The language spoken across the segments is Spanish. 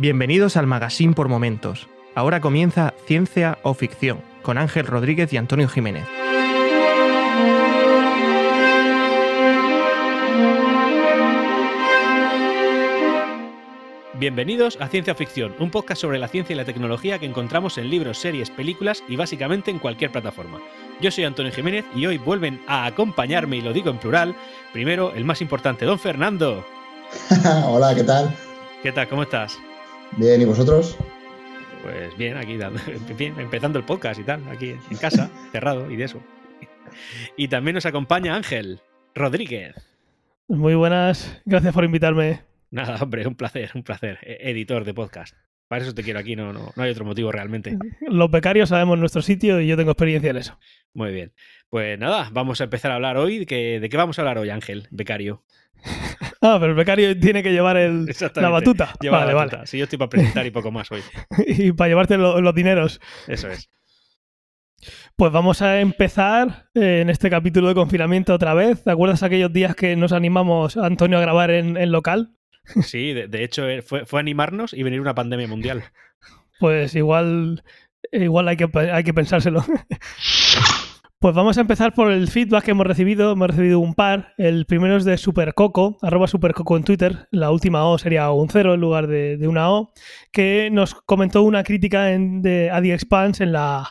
Bienvenidos al Magazine por Momentos. Ahora comienza Ciencia o Ficción con Ángel Rodríguez y Antonio Jiménez. Bienvenidos a Ciencia Ficción, un podcast sobre la ciencia y la tecnología que encontramos en libros, series, películas y básicamente en cualquier plataforma. Yo soy Antonio Jiménez y hoy vuelven a acompañarme, y lo digo en plural, primero el más importante, don Fernando. Hola, ¿qué tal? ¿Qué tal? ¿Cómo estás? Bien, ¿y vosotros? Pues bien, aquí bien, empezando el podcast y tal, aquí en casa, cerrado y de eso. Y también nos acompaña Ángel Rodríguez. Muy buenas, gracias por invitarme. Nada, hombre, un placer, un placer. E-, editor de podcast. Para eso te quiero aquí, no, no, no hay otro motivo realmente. Los becarios sabemos nuestro sitio y yo tengo experiencia en eso. Muy bien. Pues nada, vamos a empezar a hablar hoy. ¿De qué, de qué vamos a hablar hoy, Ángel, becario? Ah, pero el becario tiene que llevar el, la batuta. Lleva vale, la batuta. Vale. Sí, yo estoy para presentar y poco más hoy. y para llevarte lo, los dineros. Eso es. Pues vamos a empezar eh, en este capítulo de confinamiento otra vez. ¿Te acuerdas aquellos días que nos animamos, Antonio, a grabar en, en local? Sí, de, de hecho eh, fue, fue, animarnos y venir una pandemia mundial. Pues igual, igual hay, que, hay que pensárselo. Pues vamos a empezar por el feedback que hemos recibido. Hemos recibido un par. El primero es de Supercoco, arroba Supercoco en Twitter. La última O sería un cero en lugar de, de una O, que nos comentó una crítica en, de Adi Expanse en la,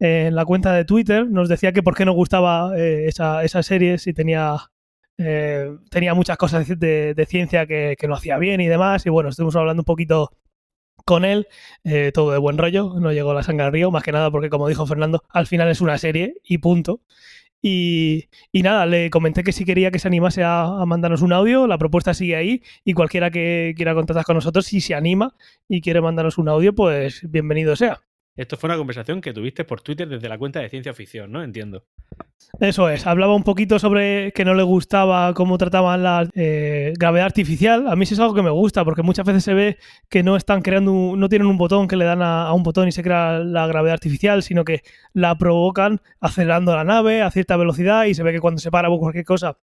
en la cuenta de Twitter. Nos decía que por qué no gustaba eh, esa, serie, si tenía, eh, tenía muchas cosas de, de ciencia que, que, no hacía bien y demás. Y bueno, estuvimos hablando un poquito con él, eh, todo de buen rollo, no llegó la sangre al río, más que nada porque como dijo Fernando, al final es una serie y punto. Y, y nada, le comenté que si quería que se animase a, a, mandarnos un audio, la propuesta sigue ahí y cualquiera que quiera contactar con nosotros, si se anima y quiere mandarnos un audio, pues bienvenido sea. Esto fue una conversación que tuviste por Twitter desde la cuenta de Ciencia Ficción, ¿no? Entiendo. Eso es. Hablaba un poquito sobre que no le gustaba cómo trataban la eh, gravedad artificial. A mí sí es algo que me gusta, porque muchas veces se ve que no están creando, un, no tienen un botón que le dan a, un botón y se crea la gravedad artificial, sino que la provocan acelerando la nave a cierta velocidad y se ve que cuando se para por cualquier cosa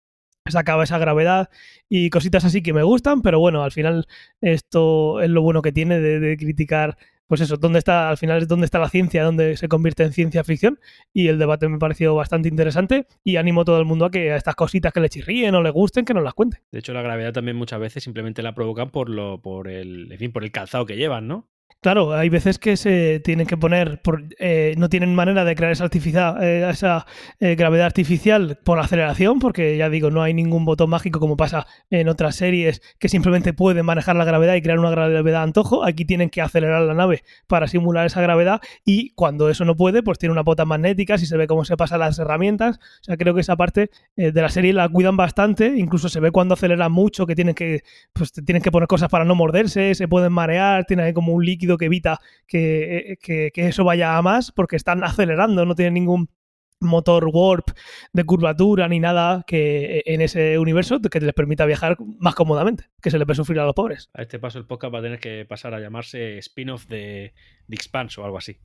se acaba esa gravedad y cositas así que me gustan, pero bueno, al final esto es lo bueno que tiene de criticar pues eso, dónde está, al final es dónde está la ciencia, dónde se convierte en ciencia ficción. Y el debate me pareció bastante interesante y animo a todo el mundo a que a estas cositas que le chirríen o le gusten, que nos las cuente. De hecho, la gravedad también muchas veces simplemente la provocan por lo, por el, en fin, por el calzado que llevan, ¿no? Claro, hay veces que se tienen que poner, por, eh, no tienen manera de crear esa, eh, esa eh, gravedad artificial por aceleración, porque ya digo, no hay ningún botón mágico como pasa en otras series que simplemente pueden manejar la gravedad y crear una gravedad antojo. Aquí tienen que acelerar la nave para simular esa gravedad y cuando eso no puede, pues tiene una pota magnética, si se ve cómo se pasan las herramientas. O sea, creo que esa parte eh, de la serie la cuidan bastante, incluso se ve cuando aceleran mucho que tienen que, pues, tienen que poner cosas para no morderse, se pueden marear, tienen ahí como un líquido que evita que, que, que, eso vaya a más porque están acelerando, no tienen ningún motor warp de curvatura ni nada que en ese universo que les permita viajar más cómodamente, que se le puede sufrir a los pobres. A este paso el podcast va a tener que pasar a llamarse spin-off de, de Expanse o algo así.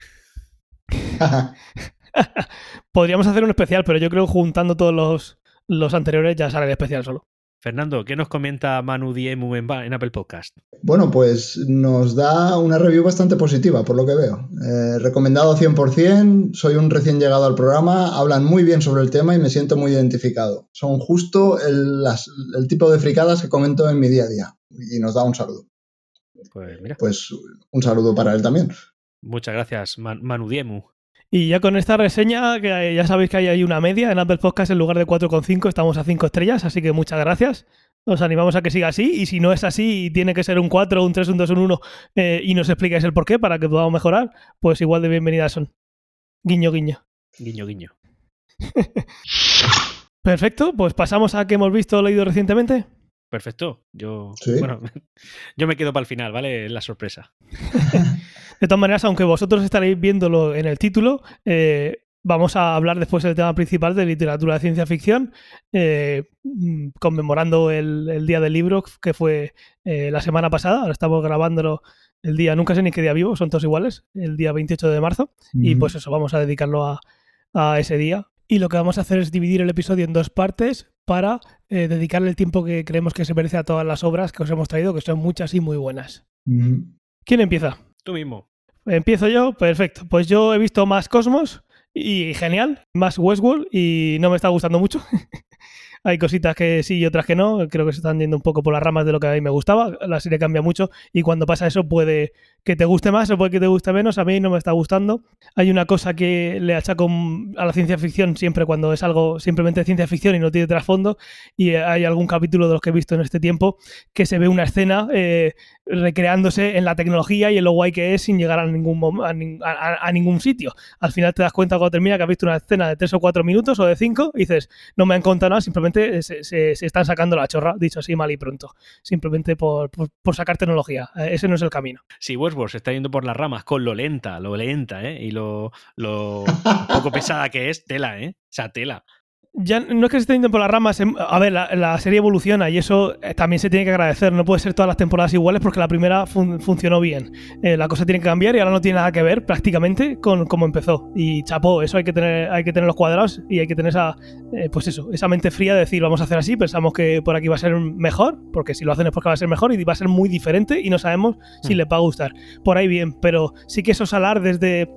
Podríamos hacer un especial, pero yo creo que juntando todos los, los anteriores ya sale el especial solo. Fernando, ¿qué nos comenta Manu Diemu en, en, Apple Podcast? Bueno, pues nos da una review bastante positiva, por lo que veo. Eh, recomendado 100%, soy un recién llegado al programa, hablan muy bien sobre el tema y me siento muy identificado. Son justo el, las, el tipo de fricadas que comento en mi día a día. Y nos da un saludo. Pues, mira. pues un saludo para él también. Muchas gracias, Man Manu Diemu. Y ya con esta reseña, que ya sabéis que hay ahí una media en Apple Podcast en lugar de 4,5 estamos a 5 estrellas, así que muchas gracias. Os animamos a que siga así y si no es así y tiene que ser un 4, un 3, un 2, un 1 eh, y nos explicáis el por qué para que podamos mejorar, pues igual de bienvenidas son. Guiño, guiño. Guiño, guiño. Perfecto, pues pasamos a que hemos visto o leído recientemente. Perfecto. Yo, ¿Sí? bueno, yo me quedo para el final, ¿vale? La sorpresa. De todas maneras, aunque vosotros estaréis viéndolo en el título, eh, vamos a hablar después del tema principal de literatura de ciencia ficción, eh, conmemorando el, el, Día del Libro, que fue eh, la semana pasada. Ahora estamos grabándolo el día, nunca sé ni qué día vivo, son todos iguales, el día 28 de marzo. Mm -hmm. Y pues eso, vamos a dedicarlo a, a, ese día. Y lo que vamos a hacer es dividir el episodio en dos partes para eh, dedicarle el tiempo que creemos que se merece a todas las obras que os hemos traído, que son muchas y muy buenas. Mm -hmm. ¿Quién empieza? Tú mismo. Empiezo yo, perfecto. Pues yo he visto más Cosmos y genial, más Westworld y no me está gustando mucho. Hay cositas que sí y otras que no. Creo que se están yendo un poco por las ramas de lo que a mí me gustaba. La serie cambia mucho y cuando pasa eso puede que te guste más o puede que te guste menos. A mí no me está gustando. Hay una cosa que le achaco a la ciencia ficción siempre cuando es algo simplemente ciencia ficción y no tiene trasfondo. Y hay algún capítulo de los que he visto en este tiempo que se ve una escena eh, recreándose en la tecnología y en lo guay que es sin llegar a ningún, a, ningún sitio. Al final te das cuenta cuando termina que has visto una escena de tres o cuatro minutos o de cinco y dices, no me han contado nada, simplemente se, están sacando la chorra, dicho así mal y pronto. Simplemente por, sacar tecnología. Eh, ese no es el camino. Si Westworld se está yendo por las ramas con lo lenta, lo lenta, ¿eh? Y lo, lo poco pesada que es, tela, ¿eh? O sea, tela ya no es que se esté yendo por las ramas. Em, a ver, la, serie evoluciona y eso eh, también se tiene que agradecer. No puede ser todas las temporadas iguales porque la primera funcionó bien. Eh, la cosa tiene que cambiar y ahora no tiene nada que ver prácticamente con cómo empezó. Y chapó, eso hay que tener, hay que tener los cuadrados y hay que tener esa, eh, pues eso, esa mente fría de decir vamos a hacer así, pensamos que por aquí va a ser mejor, porque si lo hacen es porque va a ser mejor y va a ser muy diferente y no sabemos si mm. le va a gustar. Por ahí bien, pero sí que esos alar desde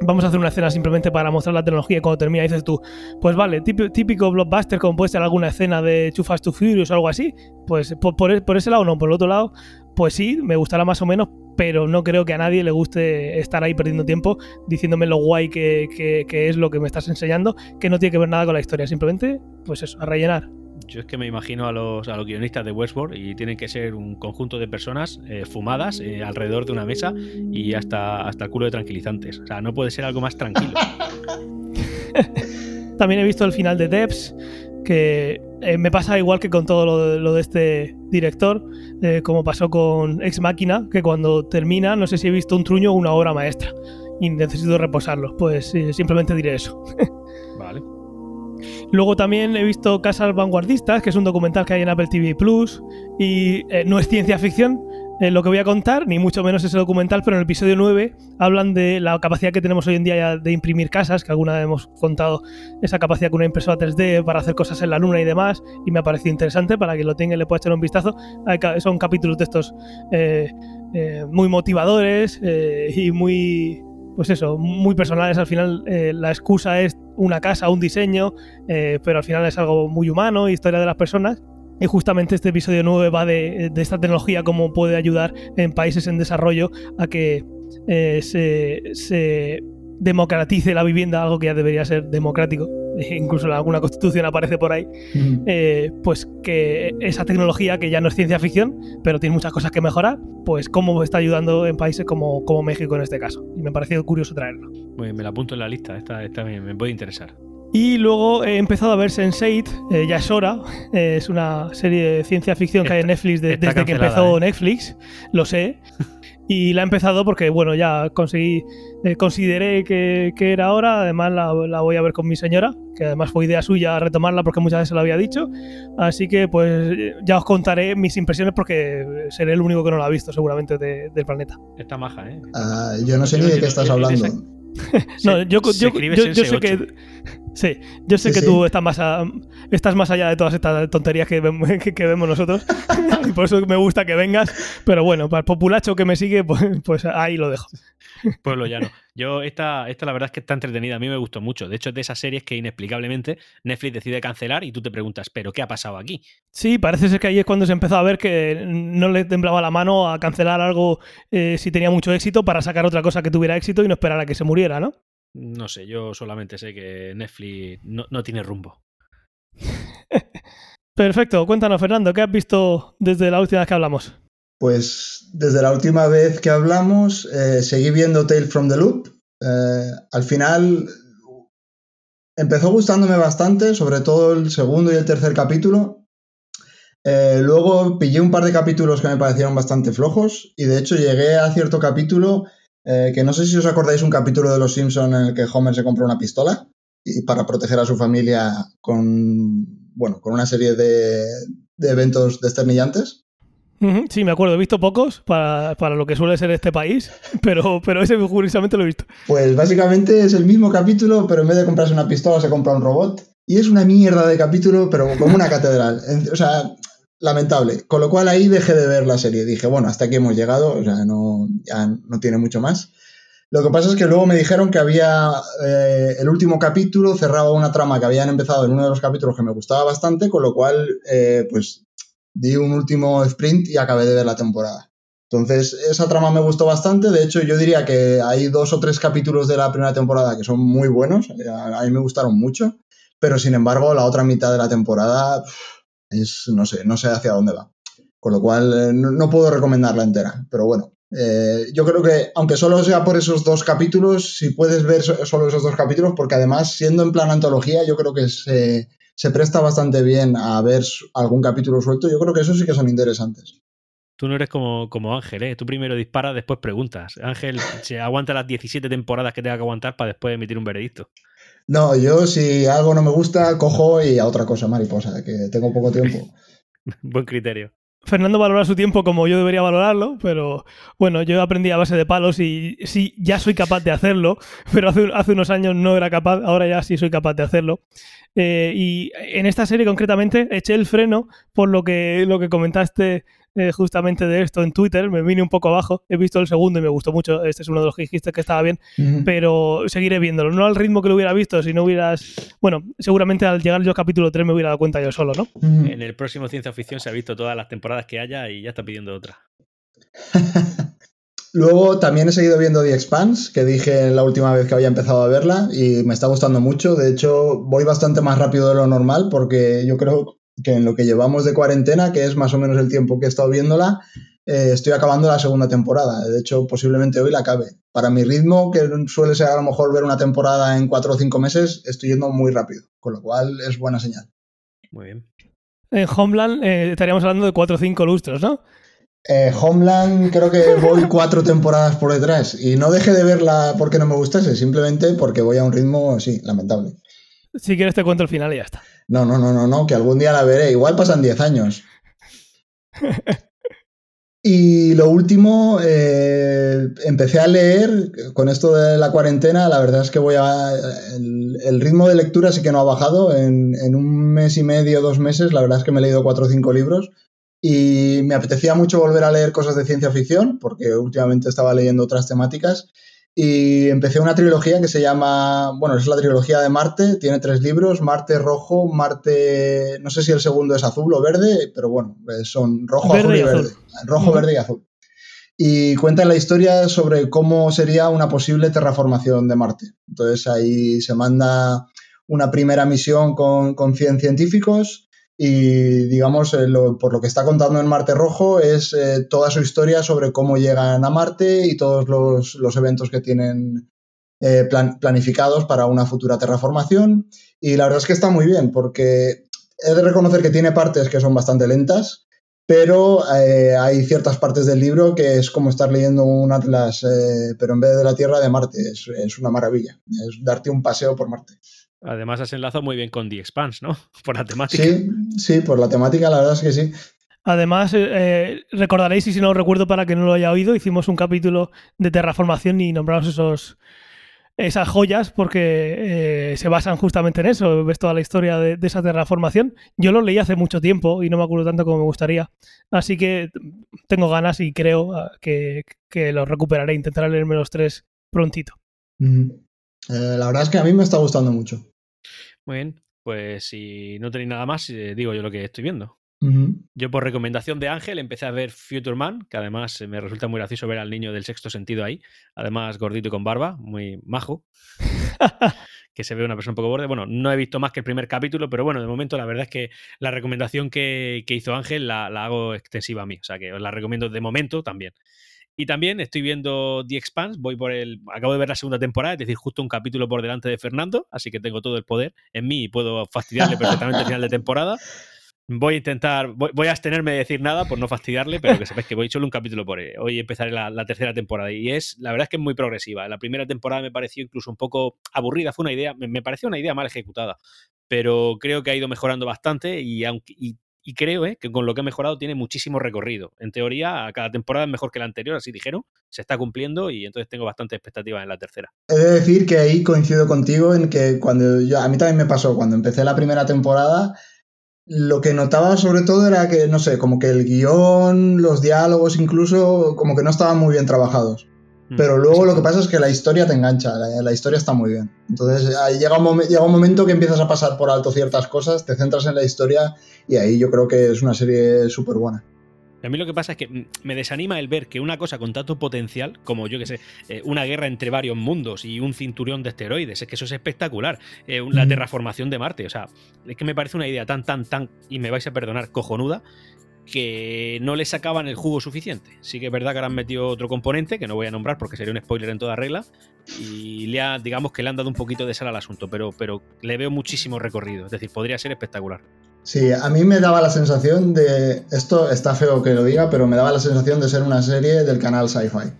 vamos a hacer una escena simplemente para mostrar la tecnología y cuando termina dices tú, pues vale, típico, blockbuster como puede ser alguna escena de Too Fast to Furious o algo así, pues por, ese lado no, por el otro lado, pues sí, me gustará más o menos, pero no creo que a nadie le guste estar ahí perdiendo tiempo diciéndome lo guay que, que es lo que me estás enseñando, que no tiene que ver nada con la historia, simplemente, pues eso, a rellenar. Yo es que me imagino a los, a los guionistas de Westworld y tienen que ser un conjunto de personas eh, fumadas eh, alrededor de una mesa y hasta, hasta el culo de tranquilizantes. O sea, no puede ser algo más tranquilo. También he visto el final de Debs, que eh, me pasa igual que con todo lo de, este director, como pasó con Ex Máquina, que cuando termina, no sé si he visto un truño o una obra maestra y necesito reposarlo. Pues simplemente diré eso. Luego también he visto Casas Vanguardistas, que es un documental que hay en Apple TV Plus, y eh, no es ciencia ficción eh, lo que voy a contar, ni mucho menos ese documental, pero en el episodio 9 hablan de la capacidad que tenemos hoy en día de imprimir casas, que alguna vez hemos contado esa capacidad con una impresora 3D para hacer cosas en la luna y demás, y me ha parecido interesante para que lo tenga le pueda echar un vistazo. Son capítulos de estos eh, muy motivadores y muy pues eso, muy personales. Al final eh, la excusa es una casa, un diseño, eh, pero al final es algo muy humano, historia de las personas. Y justamente este episodio 9 va de, esta tecnología, cómo puede ayudar en países en desarrollo a que eh, se democratice la vivienda, algo que ya debería ser democrático, incluso en alguna constitución aparece por ahí, eh, pues que esa tecnología que ya no es ciencia ficción, pero tiene muchas cosas que mejorar, pues cómo está ayudando en países como, como México en este caso. Y me ha parecido curioso traerlo. Me la apunto en la lista, esta, esta me, puede interesar. Y luego he empezado a ver Sense8, eh, ya es hora. Eh, es una serie de ciencia ficción que hay en Netflix desde que empezó Netflix, lo sé. Y la he empezado porque, bueno, ya conseguí, eh, consideré que, era hora. Además, la, voy a ver con mi señora, que además fue idea suya retomarla porque muchas veces lo había dicho. Así que, pues, ya os contaré mis impresiones porque seré el único que no la ha visto, seguramente, del planeta. Está maja, ¿eh? Ah, yo no sé ni de qué estás hablando. no, yo, yo, yo, sé que. Sí, yo sé que tú estás más, estás más allá de todas estas tonterías que, que, vemos nosotros. y por eso me gusta que vengas. Pero bueno, para el populacho que me sigue, pues, pues ahí lo dejo. Pueblo llano. Yo, esta, esta la verdad es que está entretenida. A mí me gustó mucho. De hecho, es de esas series que inexplicablemente Netflix decide cancelar y tú te preguntas, ¿pero qué ha pasado aquí? Sí, parece ser que ahí es cuando se empezó a ver que no le temblaba la mano a cancelar algo eh, si tenía mucho éxito para sacar otra cosa que tuviera éxito y no esperar a que se muriera, ¿no? No sé, yo solamente sé que Netflix no, tiene rumbo. Perfecto, cuéntanos Fernando, ¿qué has visto desde la última vez que hablamos? Pues desde la última vez que hablamos eh, seguí viendo Tale from the Loop. Eh, al final empezó gustándome bastante, sobre todo el segundo y el tercer capítulo. Eh, luego pillé un par de capítulos que me parecieron bastante flojos y de hecho llegué a cierto capítulo eh, que no sé si os acordáis un capítulo de Los Simpson en el que Homer se compra una pistola y para proteger a su familia con, bueno, con una serie de, eventos desternillantes. Sí, me acuerdo, he visto pocos para, lo que suele ser este país, pero, pero ese curiosamente lo he visto. Pues básicamente es el mismo capítulo, pero en vez de comprarse una pistola se compra un robot. Y es una mierda de capítulo, pero como una catedral. O sea, lamentable. Con lo cual ahí dejé de ver la serie. Dije, bueno, hasta aquí hemos llegado, o sea, no, ya no tiene mucho más. Lo que pasa es que luego me dijeron que había eh, el último capítulo cerraba una trama que habían empezado en uno de los capítulos que me gustaba bastante, con lo cual, eh, pues, di un último sprint y acabé de ver la temporada. Entonces, esa trama me gustó bastante. De hecho, yo diría que hay dos o tres capítulos de la primera temporada que son muy buenos. A mí me gustaron mucho. Pero, sin embargo, la otra mitad de la temporada es, no sé, no sé hacia dónde va. Con lo cual, eh, no, puedo recomendarla entera. Pero bueno, eh, yo creo que, aunque solo sea por esos dos capítulos, si puedes ver solo esos dos capítulos, porque además, siendo en plan antología, yo creo que se, se presta bastante bien a ver algún capítulo suelto. Yo creo que esos sí que son interesantes. Tú no eres como, como Ángel, ¿eh? Tú primero disparas, después preguntas. Ángel se aguanta las 17 temporadas que tenga que aguantar para después emitir un veredicto. No, yo si algo no me gusta, cojo y a otra cosa, mariposa, que tengo poco tiempo. Buen criterio. Fernando valora su tiempo como yo debería valorarlo, pero bueno, yo aprendí a base de palos y sí, ya soy capaz de hacerlo, pero hace, hace unos años no era capaz, ahora ya sí soy capaz de hacerlo. Eh, y en esta serie concretamente eché el freno por lo que, lo que comentaste eh, justamente de esto en Twitter, me vine un poco abajo, he visto el segundo y me gustó mucho, este es uno de los que dijiste que estaba bien, pero seguiré viéndolo, no al ritmo que lo hubiera visto, si no hubieras, bueno, seguramente al llegar yo al capítulo 3 me hubiera dado cuenta yo solo, ¿no? En el próximo Ciencia Ficción se ha visto todas las temporadas que haya y ya está pidiendo otra. Luego también he seguido viendo The Expanse, que dije la última vez que había empezado a verla y me está gustando mucho. De hecho, voy bastante más rápido de lo normal porque yo creo que en lo que llevamos de cuarentena, que es más o menos el tiempo que he estado viéndola, eh, estoy acabando la segunda temporada. De hecho, posiblemente hoy la acabe. Para mi ritmo, que suele ser a lo mejor ver una temporada en cuatro o cinco meses, estoy yendo muy rápido, con lo cual es buena señal. Muy bien. En Homeland eh, estaríamos hablando de cuatro o cinco lustros, ¿no? Eh, Homeland creo que voy cuatro temporadas por detrás y no dejé de verla porque no me gustase, simplemente porque voy a un ritmo, sí, lamentable. Si quieres te cuento el final y ya está. No, no, no, no, no, que algún día la veré. Igual pasan 10 años. Y lo último, eh, empecé a leer con esto de la cuarentena. La verdad es que voy a. El, ritmo de lectura sí que no ha bajado. En, en, un mes y medio, dos meses, la verdad es que me he leído cuatro o cinco libros. Y me apetecía mucho volver a leer cosas de ciencia ficción, porque últimamente estaba leyendo otras temáticas. Y empecé una trilogía que se llama, bueno, es la trilogía de Marte, tiene tres libros, Marte rojo, Marte, no sé si el segundo es azul o verde, pero bueno, eh, son rojo, azul y, verde. Rojo, verde y azul. Y cuenta la historia sobre cómo sería una posible terraformación de Marte. Entonces ahí se manda una primera misión con, con 100 científicos y digamos, eh, por lo que está contando en Marte Rojo es eh, toda su historia sobre cómo llegan a Marte y todos los, eventos que tienen eh, planificados para una futura terraformación. Y la verdad es que está muy bien, porque he de reconocer que tiene partes que son bastante lentas, pero hay ciertas partes del libro que es como estar leyendo un atlas, pero en vez de la Tierra, de Marte. Es, es una maravilla, es darte un paseo por Marte. Además, has enlazado muy bien con The Expanse, ¿no? Por la temática. Sí, sí, por la temática, la verdad es que sí. Además, eh, eh, recordaréis, y si no lo recuerdo para que no lo haya oído, hicimos un capítulo de terraformación y nombramos esos, esas joyas porque eh, se basan justamente en eso. Ves toda la historia de, esa terraformación. Yo lo leí hace mucho tiempo y no me acuerdo tanto como me gustaría. Así que tengo ganas y creo ah, que, que lo recuperaré. Intentaré leerme los tres prontito. la verdad es que a mí me está gustando mucho. Muy bien, pues si no tenéis nada más, eh, digo yo lo que estoy viendo. Yo por recomendación de Ángel empecé a ver Future Man, que además me resulta muy gracioso ver al niño del sexto sentido ahí, además gordito y con barba, muy majo, que se ve una persona un poco borde. Bueno, no he visto más que el primer capítulo, pero bueno, de momento la verdad es que la recomendación que, hizo Ángel la, la, hago extensiva a mí, o sea que os la recomiendo de momento también. Y también estoy viendo The Expanse, voy por el. Acabo de ver la segunda temporada, es decir, justo un capítulo por delante de Fernando, así que tengo todo el poder en mí y puedo fastidiarle perfectamente al final de temporada. Voy a intentar, voy, a abstenerme de decir nada por no fastidiarle, pero que sepáis que voy solo un capítulo por hoy. empezaré la, tercera temporada y es, la verdad es que es muy progresiva. La primera temporada me pareció incluso un poco aburrida, fue una idea, me, pareció una idea mal ejecutada, pero creo que ha ido mejorando bastante y, aunque, y y creo eh, que con lo que ha mejorado tiene muchísimo recorrido. En teoría, cada temporada es mejor que la anterior, así dijeron, se está cumpliendo y entonces tengo bastante expectativas en la tercera. He de decir que ahí coincido contigo en que cuando yo, a mí también me pasó, cuando empecé la primera temporada, lo que notaba sobre todo era que, no sé, como que el guion, los diálogos incluso, como que no estaban muy bien trabajados. Mm, Pero luego lo que pasa es que la historia te engancha, la, la historia está muy bien. Entonces ahí llega un, llega un momento que empiezas a pasar por alto ciertas cosas, te centras en la historia y ahí yo creo que es una serie súper buena. A mí lo que pasa es que mm, me desanima el ver que una cosa con tanto potencial, como yo que sé, eh, una guerra entre varios mundos y un cinturón de esteroides, es que eso es espectacular. Eh, la Ujú. terraformación de Marte, o sea, es que me parece una idea tan, tan, tan, y me vais a perdonar, cojonuda, que no le sacaban el jugo suficiente. Sí que es verdad que ahora han metido otro componente, que no voy a nombrar porque sería un spoiler en toda regla, y le ha, digamos que le han dado un poquito de sal al asunto, pero, pero le veo muchísimo recorrido, es decir, podría ser espectacular. Sí, a mí me daba la sensación de, esto está feo que lo diga, pero me daba la sensación de ser una serie del canal Sci-Fi.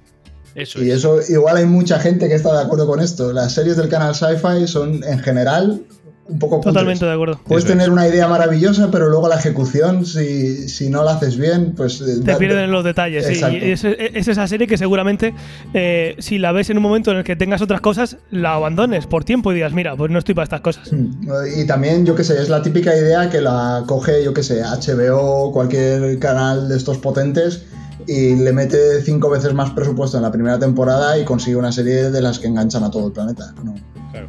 Eso Y es. eso, igual hay mucha gente que está de acuerdo con esto. Las series del canal Sci-Fi son en general un poco cutres. Totalmente de acuerdo. Puedes Eso tener es. una idea maravillosa, pero luego la ejecución, si, si no la haces bien, pues... eh, Te da- pierden los detalles. sí. Exacto. Y es, es esa serie que seguramente, eh, si la ves en un momento en el que tengas otras cosas, la abandones por tiempo y digas, mira, pues no estoy para estas cosas. Mm, Y también, yo qué sé, es la típica idea que la coge, yo qué sé, HBO cualquier canal de estos potentes y le mete cinco veces más presupuesto en la primera temporada y consigue una serie de las que enganchan a todo el planeta. ¿no? Claro.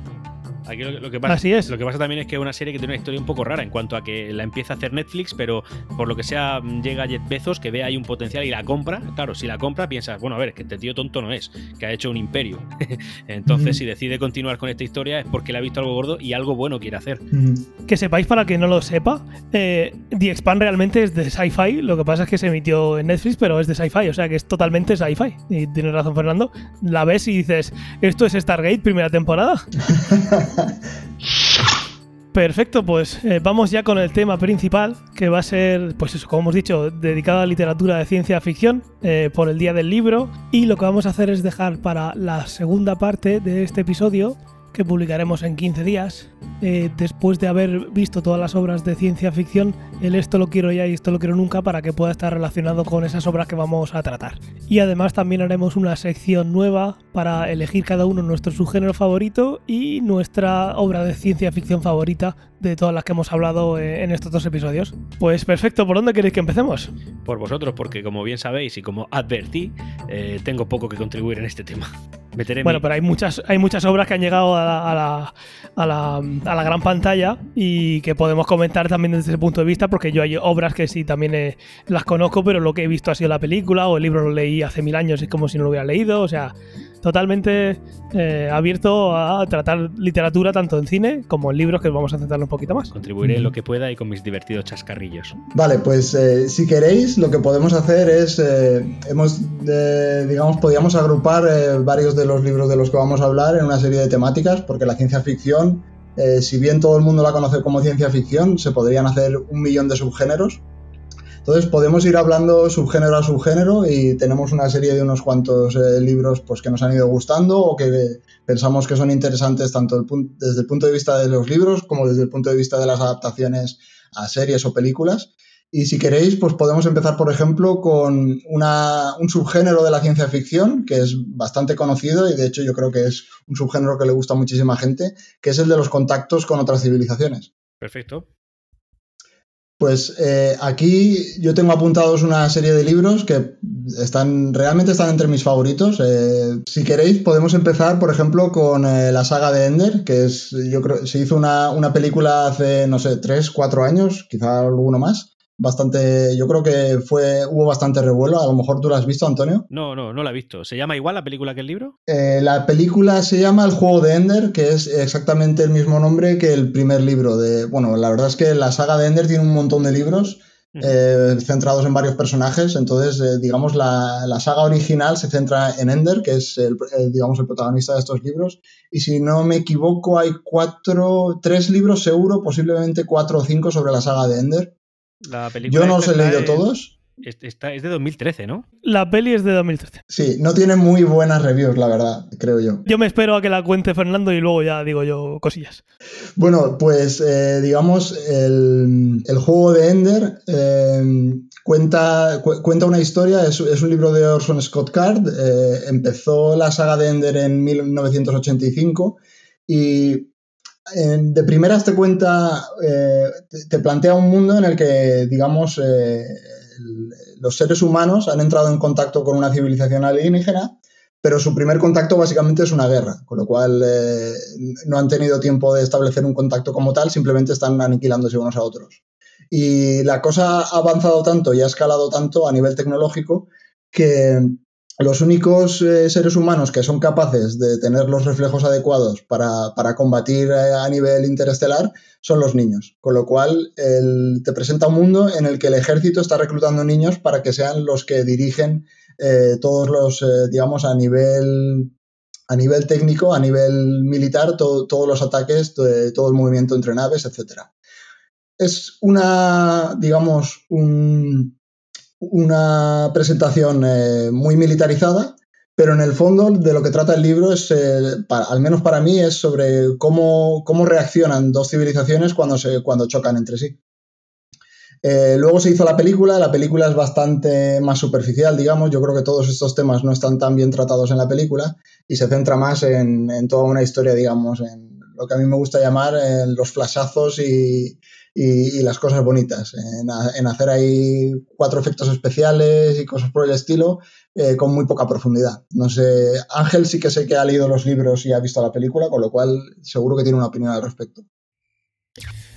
Aquí lo, lo que pasa, Así es. Lo que pasa también es que es una serie que tiene una historia un poco rara en cuanto a que la empieza a hacer Netflix, pero por lo que sea mm, llega Jeff Bezos que ve ahí un potencial y la compra. Claro, si la compra piensas, bueno, a ver, que este tío tonto no es, que ha hecho un imperio. Entonces, si decide continuar con esta historia es porque le ha visto algo gordo y algo bueno quiere hacer. Mm. Que sepáis, para quien no lo sepa, eh, The Expanse realmente es de sci-fi. Lo que pasa es que se emitió en Netflix, pero es de sci-fi, o sea que es totalmente sci-fi. Y tienes razón, Fernando. La ves y dices, ¿esto es Stargate, primera temporada? Perfecto, pues eh, vamos ya con el tema principal, que va a ser, pues eso, como hemos dicho, dedicado a literatura de ciencia ficción eh, por el Día del Libro. Y lo que vamos a hacer es dejar para la segunda parte de este episodio, que publicaremos en 15 días, eh, después de haber visto todas las obras de ciencia ficción, el esto lo quiero ya y esto lo quiero nunca, para que pueda estar relacionado con esas obras que vamos a tratar. Y además también haremos una sección nueva para elegir cada uno nuestro subgénero favorito y nuestra obra de ciencia ficción favorita de todas las que hemos hablado eh, en estos dos episodios. Pues perfecto, ¿por dónde queréis que empecemos? Por vosotros, porque como bien sabéis y como advertí, eh, tengo poco que contribuir en este tema. Bueno, pero hay muchas, hay muchas obras que han llegado a la, a, la, a, la, a la gran pantalla y que podemos comentar también desde ese punto de vista, porque yo hay obras que sí también eh, las conozco, pero lo que he visto ha sido la película o el libro lo leí hace mil años es como si no lo hubiera leído, o sea, totalmente eh, abierto a tratar literatura tanto en cine como en libros, que vamos a centrarlo un poquito más. Contribuiré en lo que pueda y con mis divertidos chascarrillos. Vale, pues eh, si queréis, lo que podemos hacer es, eh, hemos, eh, digamos, podríamos agrupar eh, varios de los libros de los que vamos a hablar en una serie de temáticas, porque la ciencia ficción, eh, si bien todo el mundo la conoce como ciencia ficción, se podrían hacer un millón de subgéneros. Entonces podemos ir hablando subgénero a subgénero y tenemos una serie de unos cuantos eh, libros pues, que nos han ido gustando o que pensamos que son interesantes tanto desde el punto de vista de los libros como desde el punto de vista de las adaptaciones a series o películas. Y si queréis, pues podemos empezar, por ejemplo, con una- un subgénero de la ciencia ficción que es bastante conocido y de hecho yo creo que es un subgénero que le gusta a muchísima gente, que es el de los contactos con otras civilizaciones. Perfecto. Pues eh, aquí yo tengo apuntados una serie de libros que están realmente están entre mis favoritos. Eh, si queréis podemos empezar, por ejemplo, con eh, la saga de Ender, que es yo creo se hizo una, una película hace no sé tres, cuatro años, quizá alguno más. Bastante, yo creo que fue hubo bastante revuelo. A lo mejor tú la has visto, Antonio. No, no, no la he visto. ¿Se llama igual la película que el libro? Eh, la película se llama El juego de Ender, que es exactamente el mismo nombre que el primer libro de. Bueno, la verdad es que la saga de Ender tiene un montón de libros eh, centrados en varios personajes. Entonces, eh, digamos, la, la saga original se centra en Ender, que es el, digamos, el protagonista de estos libros. Y si no me equivoco, hay cuatro, tres libros seguro, posiblemente cuatro o cinco sobre la saga de Ender. La película Yo no los esta he leído todos. es- está- es de 2013, ¿no? La peli es de 2013. Sí, no tiene muy buenas reviews, la verdad, creo yo. Yo me espero a que la cuente Fernando y luego ya digo yo cosillas. Bueno, pues eh, digamos, el, el juego de Ender eh, cuenta, cu- cuenta una historia, es, es un libro de Orson Scott Card, eh, empezó la saga de Ender en 1985 y de primeras te cuenta, eh, te, plantea un mundo en el que, digamos, eh, los seres humanos han entrado en contacto con una civilización alienígena, pero su primer contacto básicamente es una guerra, con lo cual eh, no han tenido tiempo de establecer un contacto como tal, simplemente están aniquilándose unos a otros. Y la cosa ha avanzado tanto y ha escalado tanto a nivel tecnológico que los únicos eh, seres humanos que son capaces de tener los reflejos adecuados para, combatir eh, a nivel interestelar son los niños. Con lo cual, te presenta un mundo en el que el ejército está reclutando niños para que sean los que dirigen eh, todos los, digamos, a nivel, a nivel técnico, a nivel militar, todos los ataques, todo el movimiento entre naves, etc. Es una, digamos, un, una presentación eh, muy militarizada, pero en el fondo de lo que trata el libro es, eh, al menos para mí, es sobre cómo, cómo reaccionan dos civilizaciones cuando, se, cuando chocan entre sí. Eh, luego se hizo la película, la película es bastante más superficial, digamos, yo creo que todos estos temas no están tan bien tratados en la película y se centra más en, en toda una historia, digamos, en lo que a mí me gusta llamar los flashazos y, y, las cosas bonitas, en, hacer ahí cuatro efectos especiales y cosas por el estilo eh, con muy poca profundidad. No sé, Ángel sí que sé que ha leído los libros y ha visto la película, con lo cual seguro que tiene una opinión al respecto.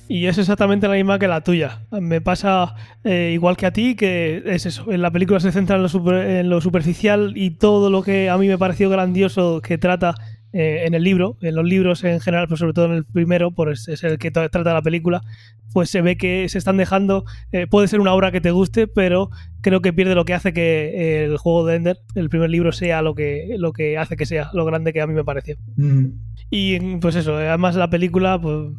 Y es exactamente la misma que la tuya. Me pasa eh, igual que a ti, que es eso. En la película se centra en lo, en lo, superficial y todo lo que a mí me pareció grandioso que trata eh, en el libro, en los libros en general, pero sobre todo en el primero, pues es el que trata la película, pues se ve que se están dejando, eh, puede ser una obra que te guste, pero creo que pierde lo que hace que el juego de Ender, el primer libro, sea lo que, lo que hace que sea, lo grande que a mí me pareció. Y pues eso, además la película, pues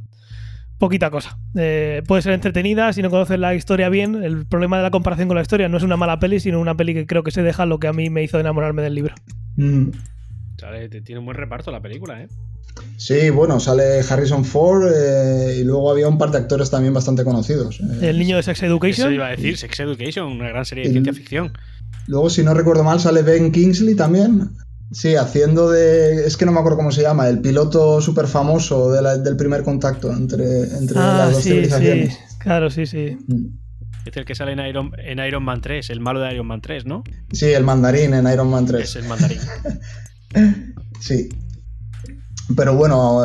poquita cosa. Eh, puede ser entretenida si no conoces la historia bien. El problema de la comparación con la historia no es una mala peli, sino una peli que creo que se deja lo que a mí me hizo enamorarme del libro. Tiene un buen reparto la película, ¿eh? Sí, bueno, sale Harrison Ford eh, y luego había un par de actores también bastante conocidos. Eh. El niño de Sex Education. Eso iba a decir, Sex Education, una gran serie de ciencia ficción. Luego, si no recuerdo mal, sale Ben Kingsley también. Sí, haciendo de. Es que no me acuerdo cómo se llama, el piloto súper famoso del primer contacto entre, entre ah, las dos sí, civilizaciones. Sí, claro, sí, sí. Mm. Es el que sale en Iron, en Iron Man 3, el malo de Iron Man 3, ¿no? Sí, el mandarín en Iron Man 3. Es el mandarín. sí. Pero bueno,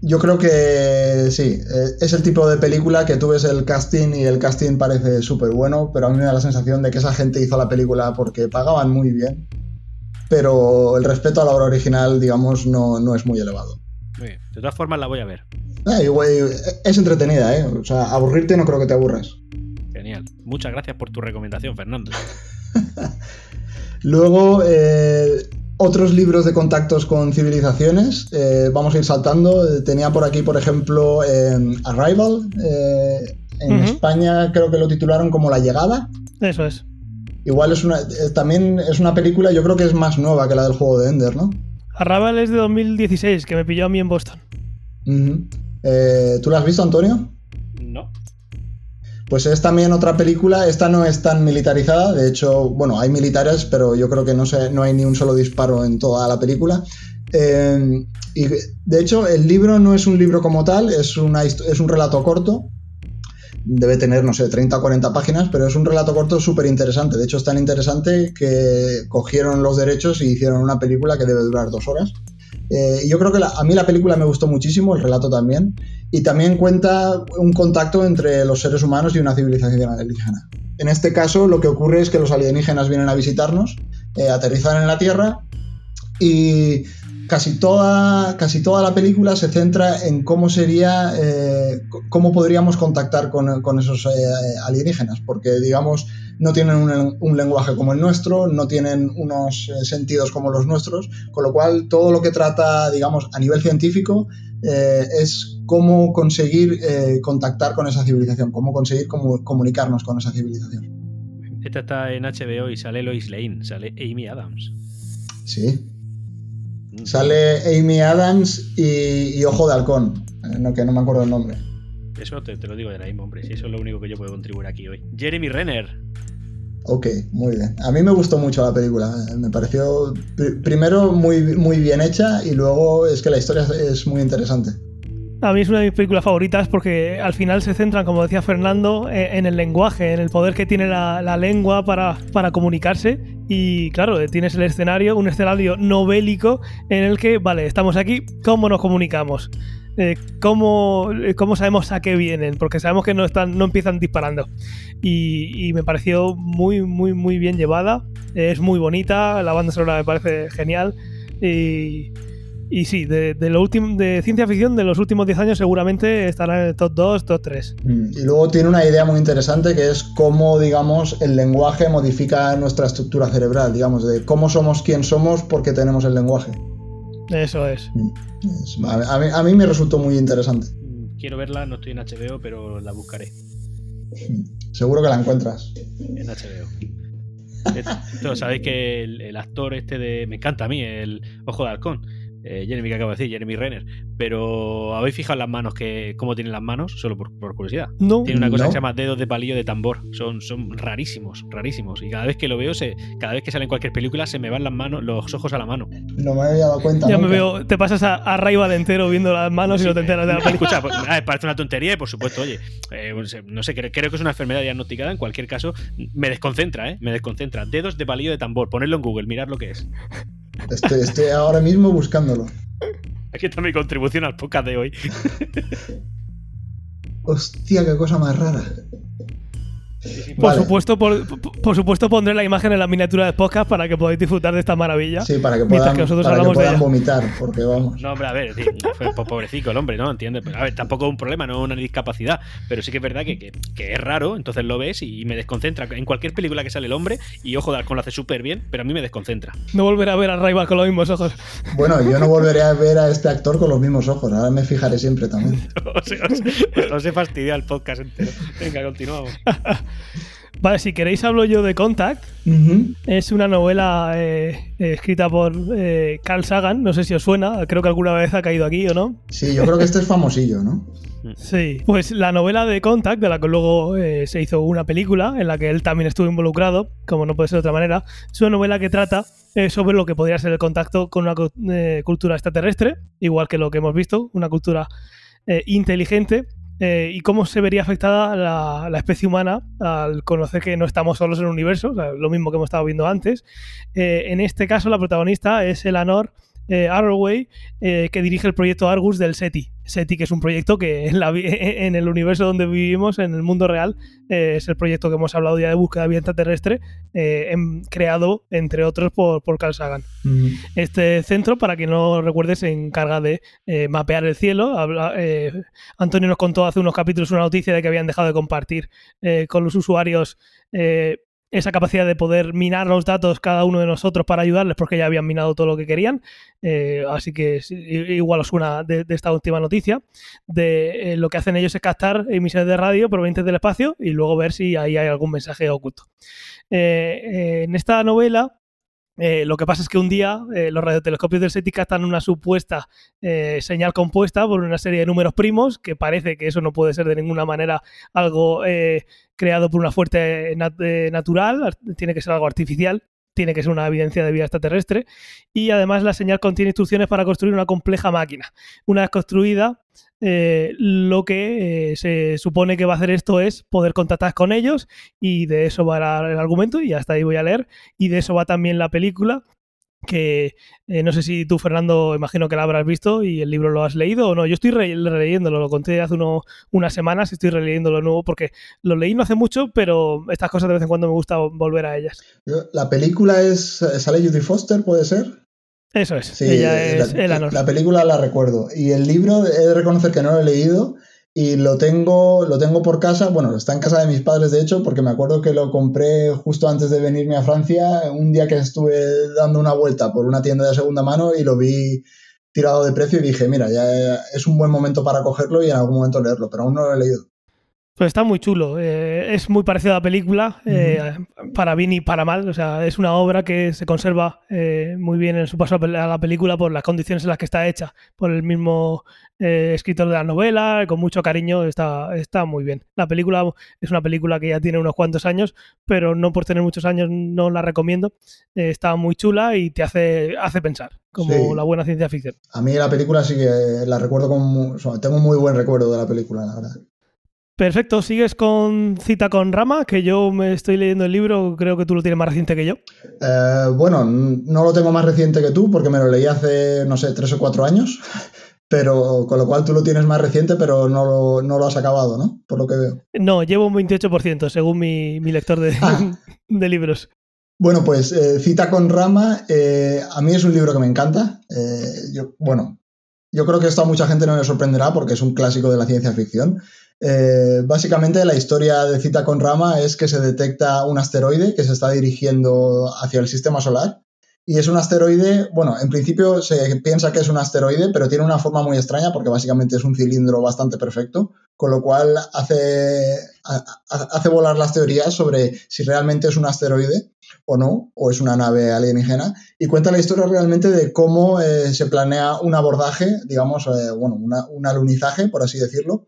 yo creo que sí, eh, es el tipo de película que tú ves el casting y el casting parece súper bueno, pero a mí me da la sensación de que esa gente hizo la película porque pagaban muy bien, pero el respeto a la obra original, digamos, no, es muy elevado. Muy bien. De todas formas, la voy a ver. Eh, es entretenida, ¿eh? O sea, aburrirte no creo que te aburras. Genial. Muchas gracias por tu recomendación, Fernando. Luego, eh, otros libros de contactos con civilizaciones. Eh, vamos a ir saltando. Tenía por aquí, por ejemplo, Arrival. Eh, en España creo que lo titularon como La Llegada. Eso es. Igual es una. Eh, también es una película, yo creo que es más nueva que la del juego de Ender, ¿no? Arrival es de 2016, que me pilló a mí en Boston. ¿Tú la has visto, Antonio? Pues es también otra película, esta no es tan militarizada, de hecho, bueno, hay militares, pero yo creo que no, no hay ni un solo disparo en toda la película. Eh, y de hecho, el libro no es un libro como tal, es, una, es un relato corto, debe tener, no sé, 30 o 40 páginas, pero es un relato corto súper interesante. De hecho, es tan interesante que cogieron los derechos y hicieron una película que debe durar dos horas. Eh, yo creo que a mí la película me gustó muchísimo, el relato también, y también cuenta un contacto entre los seres humanos y una civilización alienígena. En este caso, lo que ocurre es que los alienígenas vienen a visitarnos, eh, aterrizan en la Tierra y casi toda, casi toda la película se centra en cómo sería, eh, cómo podríamos contactar con, esos eh, alienígenas, porque digamos, no tienen un, lenguaje como el nuestro, no tienen unos sentidos como los nuestros, con lo cual todo lo que trata, digamos, a nivel científico es cómo conseguir contactar con esa civilización, cómo conseguir comunicarnos con esa civilización. Esta está en HBO y sale Lois Lane, sale Amy Adams. Sí, Sale Amy Adams y, Ojo de Halcón, eh, no, que no me acuerdo el nombre. Eso te, lo digo de la misma, hombre. Si eso es lo único que yo puedo contribuir aquí hoy. Jeremy Renner. Ok, muy bien. A mí me gustó mucho la película. Eh, me pareció, primero, muy, muy bien hecha y luego es que la historia es muy interesante. A mí es una de mis películas favoritas porque al final se centran, como decía Fernando, e, en el lenguaje, en el poder que tiene la, lengua para, para, comunicarse. Y claro, tienes el escenario, un escenario novélico en el que, vale, estamos aquí, ¿cómo nos comunicamos? Eh, ¿cómo, ¿cómo, sabemos a qué vienen? Porque sabemos que no, están, no empiezan disparando. Y, y, me pareció muy, muy, muy bien llevada. Es muy bonita, la banda sonora me parece genial. Y, y sí, de, lo último, de ciencia ficción de los últimos 10 años seguramente estará en el top 2, top 3. Mm, y luego tiene una idea muy interesante que es cómo, digamos, el lenguaje modifica nuestra estructura cerebral, digamos, de cómo somos quien somos porque tenemos el lenguaje. Eso es. Mm, a, mí, me resultó muy interesante. Mm, quiero verla, no estoy en HBO, pero la buscaré. Seguro que la encuentras. En HBO. sabéis que el, el, actor este de. Me encanta a mí, el Ojo de Halcón. Eh, Jeremy que acabo de decir, Jeremy Renner. Pero ¿habéis fijado las manos que cómo tienen las manos? Solo por, curiosidad. No. Tiene una cosa que se llama dedos de palillo de tambor. Son, son rarísimos, rarísimos. Y cada vez que lo veo, se, cada vez que sale en cualquier película, se me van las manos, los ojos a la mano. No me había dado cuenta. Ya me veo, te pasas a, a Ray entero viendo las manos y no te enteras de la película. Escucha, pues, parece una tontería y por supuesto, oye, eh, no sé, creo, creo, que es una enfermedad diagnosticada. En cualquier caso, me desconcentra, ¿eh? Me desconcentra. Dedos de palillo de tambor. Ponedlo en Google, mirad lo que es. Estoy ahora mismo buscándolo. Aquí está mi contribución al podcast de hoy. Hostia, qué cosa más rara. Por, supuesto, por, supuesto pondré la imagen en la miniatura de podcast para que podáis disfrutar de esta maravilla. Sí, para que puedan, vomitar, porque vamos. No, hombre, a ver, pobrecito el hombre, ¿no? Entiende. a ver, tampoco es un problema, no es una discapacidad, pero sí que es verdad que, es raro, entonces lo ves y me desconcentra. En cualquier película que sale el hombre, y ojo, Dalcón lo hace súper bien, pero a mí me desconcentra. No volveré a ver a Raiva con los mismos ojos. Bueno, yo no volveré a ver a este actor con los mismos ojos, ahora me fijaré siempre también. os, he fastidiado el podcast entero. Venga, continuamos. Vale, si queréis hablo yo de Contact. Es una novela eh, escrita por eh, Carl Sagan, no sé si os suena, creo que alguna vez ha caído aquí o no. Sí, yo creo que este es famosillo, ¿no? Sí, pues la novela de Contact, de la que luego eh, se hizo una película, en la que él también estuvo involucrado, como no puede ser de otra manera, es una novela que trata sobre lo que podría ser el contacto con una cultura extraterrestre, igual que lo que hemos visto, una cultura inteligente eh, y cómo se vería afectada la, especie humana al conocer que no estamos solos en el universo, lo mismo que hemos estado viendo antes. Eh, en este caso, la protagonista es Eleanor eh, Arroway, eh, que dirige el proyecto Argus del SETI. SETI, que es un proyecto que en, en el universo donde vivimos, en el mundo real, eh, es el proyecto que hemos hablado ya de búsqueda de vida extraterrestre, creado, entre otros, por, por Carl Sagan. Este centro, para que no recuerde, se encarga de mapear el cielo. Antonio nos contó hace unos capítulos una noticia de que habían dejado de compartir con los usuarios esa capacidad de poder minar los datos cada uno de nosotros para ayudarles porque ya habían minado todo lo que querían. Eh, así que igual os suena de, esta última noticia. De eh, lo que hacen ellos es captar emisiones de radio provenientes del espacio y luego ver si ahí hay algún mensaje oculto. Eh, en esta novela eh, lo que pasa es que un día eh, los radiotelescopios del SETI captan una supuesta eh, señal compuesta por una serie de números primos, que parece que eso no puede ser de ninguna manera algo creado por una fuente natural, tiene que ser algo artificial, tiene que ser una evidencia de vida extraterrestre. Y además la señal contiene instrucciones para construir una compleja máquina. Una vez construida, eh, lo que eh, se supone que va a hacer esto es poder contactar con ellos y de eso va el argumento y hasta ahí voy a leer. Y de eso va también la película que eh, no sé si tú Fernando imagino que la habrás visto y el libro lo has leído o no. Yo estoy releyéndolo lo conté hace unas semanas y estoy releyéndolo nuevo porque lo leí no hace mucho pero estas cosas de vez en cuando me gusta volver a ellas. La película es sale Judy Foster puede ser eso es. Ella es la, la, película la recuerdo. Y el libro he de reconocer que no lo he leído y lo tengo, lo tengo por casa. Bueno, está en casa de mis padres, de hecho, porque me acuerdo que lo compré justo antes de venirme a Francia, un día que estuve dando una vuelta por una tienda de segunda mano y lo vi tirado de precio y dije, mira, ya es un buen momento para cogerlo y en algún momento leerlo, pero aún no lo he leído. Pues está muy chulo. eh, es muy parecido a la película, eh, para bien y para mal. O sea, es una obra que se conserva eh, muy bien en su paso a la película por las condiciones en las que está hecha, por el mismo escritor de la novela, con mucho cariño. Está, está muy bien. La película es una película que ya tiene unos cuantos años, pero no por tener muchos años no la recomiendo. Está muy chula y te hace, hace pensar, como Sí. la buena ciencia ficción. A mí la película sí que la recuerdo con... mu- o sea, tengo un muy buen recuerdo de la película, la verdad. Perfecto, sigues con Cita con Rama, que yo me estoy leyendo el libro, creo que tú lo tienes más reciente que yo. Eh, bueno, no lo tengo más reciente que tú porque me lo leí hace, no sé, tres o cuatro años, pero con lo cual tú lo tienes más reciente, pero no lo, no lo has acabado, ¿no? Por lo que veo. No, llevo un 28% según mi, mi lector de, Ah. de libros. Bueno, pues eh, Cita con Rama, eh, a mí es un libro que me encanta. Yo, bueno, yo creo que esto a mucha gente no le sorprenderá porque es un clásico de la ciencia ficción. Eh, básicamente la historia de Cita con Rama es que se detecta un asteroide que se está dirigiendo hacia el sistema solar. Y es un asteroide, bueno, en principio se piensa que es un asteroide, pero tiene una forma muy extraña porque básicamente es un cilindro bastante perfecto, con lo cual hace, ha- ha- hace volar las teorías sobre si realmente es un asteroide o no, o es una nave alienígena, y cuenta la historia realmente de cómo eh, se planea un abordaje, digamos, eh, bueno, un alunizaje, por así decirlo,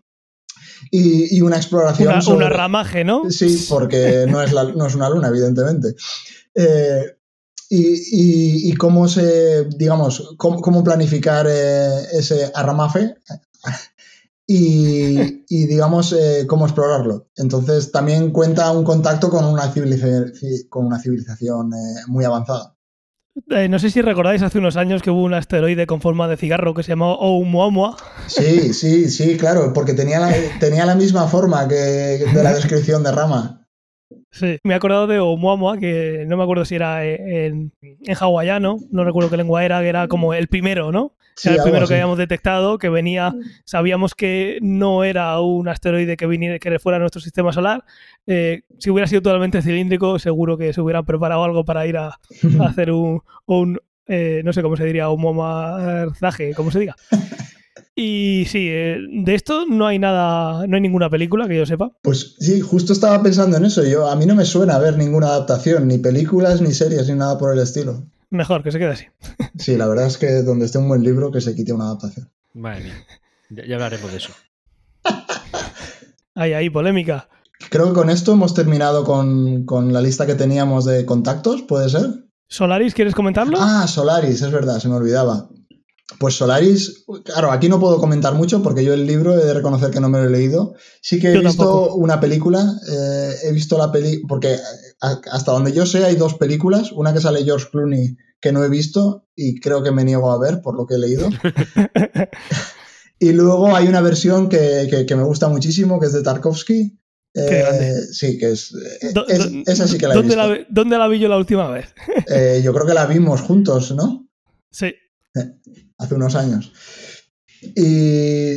y, y una exploración. Una, sobre- una ramaje, ¿no? Sí, porque no es, la- no es una luna, evidentemente. Eh, y, y- cómo se, digamos, cómo, cómo planificar eh, ese arramafe y, y, digamos, eh, cómo explorarlo. Entonces, también cuenta un contacto con una, civiliza- con una civilización eh, muy avanzada. Eh, no sé si recordáis hace unos años que hubo un asteroide con forma de cigarro que se llamaba Oumuamua. Sí, sí, sí, claro, porque tenía la, tenía la misma forma que de la descripción de Rama. Sí, me he acordado de Oumuamua, que no me acuerdo si era en, en hawaiano, no recuerdo qué lengua era, que era como el primero, ¿no? Sí, era el primero así. que habíamos detectado, que venía, sabíamos que no era un asteroide que viniera, que fuera a nuestro sistema solar. Eh, si hubiera sido totalmente cilíndrico, seguro que se hubieran preparado algo para ir a, a hacer un, un, eh, no sé cómo se diría, un momarzaje, como se diga. Y sí, eh, de esto no hay nada, no hay ninguna película que yo sepa. Pues sí, justo estaba pensando en eso. Yo, a mí no me suena ver ninguna adaptación, ni películas, ni series, ni nada por el estilo. Mejor que se quede así. Sí, la verdad es que donde esté un buen libro, que se quite una adaptación. Madre mía. Ya, ya hablaremos de eso. Ahí, ahí, polémica. Creo que con esto hemos terminado con, con la lista que teníamos de contactos, ¿puede ser? Solaris, ¿quieres comentarlo? Ah, Solaris, es verdad, se me olvidaba. Pues Solaris, claro, aquí no puedo comentar mucho porque yo el libro he de reconocer que no me lo he leído. Sí que he Yo visto tampoco. una película, eh, he visto la peli, porque a- hasta donde yo sé hay dos películas, una que sale George Clooney que no he visto y creo que me niego a ver por lo que he leído. y luego hay una versión que, que- que me gusta muchísimo, que es de Tarkovsky. Eh, sí, que es, eh, es- esa sí que la he ¿Dónde visto. la, ¿Dónde la vi yo la última vez? Eh, yo creo que la vimos juntos, ¿no? Sí. Hace unos años. Y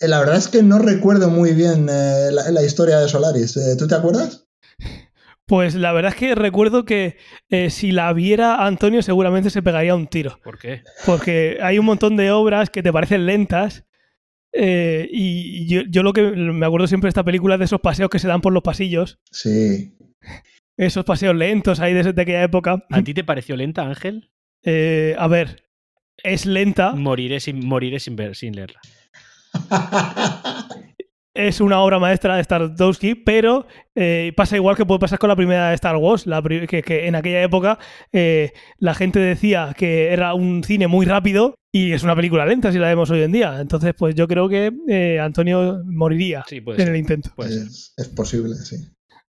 eh, la verdad es que no recuerdo muy bien eh, la, la historia de Solaris. Eh, ¿Tú te acuerdas? Pues la verdad es que recuerdo que eh, si la viera Antonio seguramente se pegaría un tiro. ¿Por qué? Porque hay un montón de obras que te parecen lentas. eh, y yo, yo lo que me acuerdo siempre de esta película es de esos paseos que se dan por los pasillos. Sí. Esos paseos lentos ahí de, de aquella época. ¿A ti te pareció lenta, Ángel? Eh, a ver, es lenta. Moriré sin, moriré sin, ver, sin leerla. es una obra maestra de Stardowski, pero eh, pasa igual que puede pasar con la primera de Star Wars, la que, que en aquella época eh, la gente decía que era un cine muy rápido y es una película lenta si la vemos hoy en día. Entonces, pues yo creo que eh, Antonio moriría Sí, puede en ser. el intento. Puede ser. es, es posible, sí.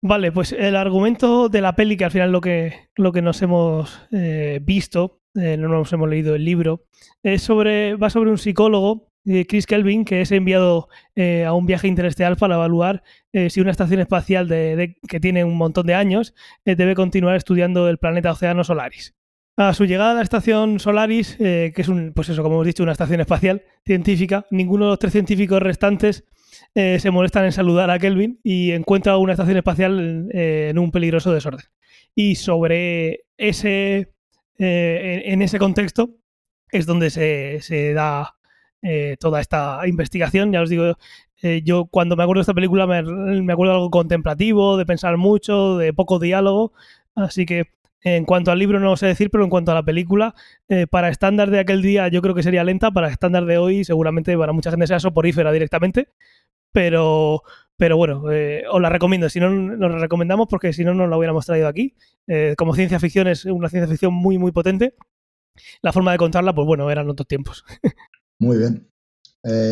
Vale, pues el argumento de la peli, que al final lo que, lo que nos hemos eh, visto, eh, no nos hemos leído el libro, es sobre, va sobre un psicólogo, eh, Chris Kelvin, que es enviado eh, a un viaje interestelar para evaluar eh, si una estación espacial de, que tiene un montón de años eh, debe continuar estudiando el planeta Océano Solaris. A su llegada a la estación Solaris, eh, que es un, pues eso, como hemos dicho, una estación espacial científica, ninguno de los tres científicos restantes eh, se molestan en saludar a Kelvin y encuentra una estación espacial eh, en un peligroso desorden. Y sobre ese, eh, en, ese contexto es donde se, da eh, toda esta investigación. Ya os digo, eh, yo cuando me acuerdo de esta película me, acuerdo de algo contemplativo, de pensar mucho, de poco diálogo. Así que en cuanto al libro no sé decir, pero en cuanto a la película, para estándar de aquel día yo creo que sería lenta, para estándar de hoy seguramente para mucha gente sea soporífera directamente, pero, pero bueno, eh, os la recomiendo, si no nos la recomendamos porque si no no la hubiéramos traído aquí. Eh, como ciencia ficción es una ciencia ficción muy muy potente. La forma de contarla, pues bueno, eran otros tiempos. Muy bien.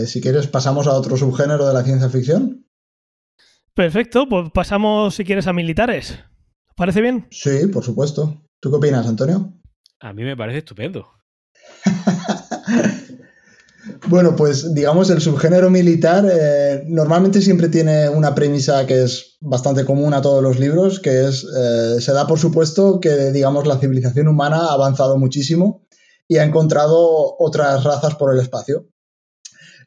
si quieres pasamos a otro subgénero de la ciencia ficción. Perfecto, pues pasamos si quieres a militares. ¿Parece bien? Sí, por supuesto. ¿Tú qué opinas, Antonio? A mí me parece estupendo. bueno, pues digamos el subgénero militar eh, normalmente siempre tiene una premisa que es bastante común a todos los libros, que es, eh, se da por supuesto que digamos la civilización humana ha avanzado muchísimo y ha encontrado otras razas por el espacio.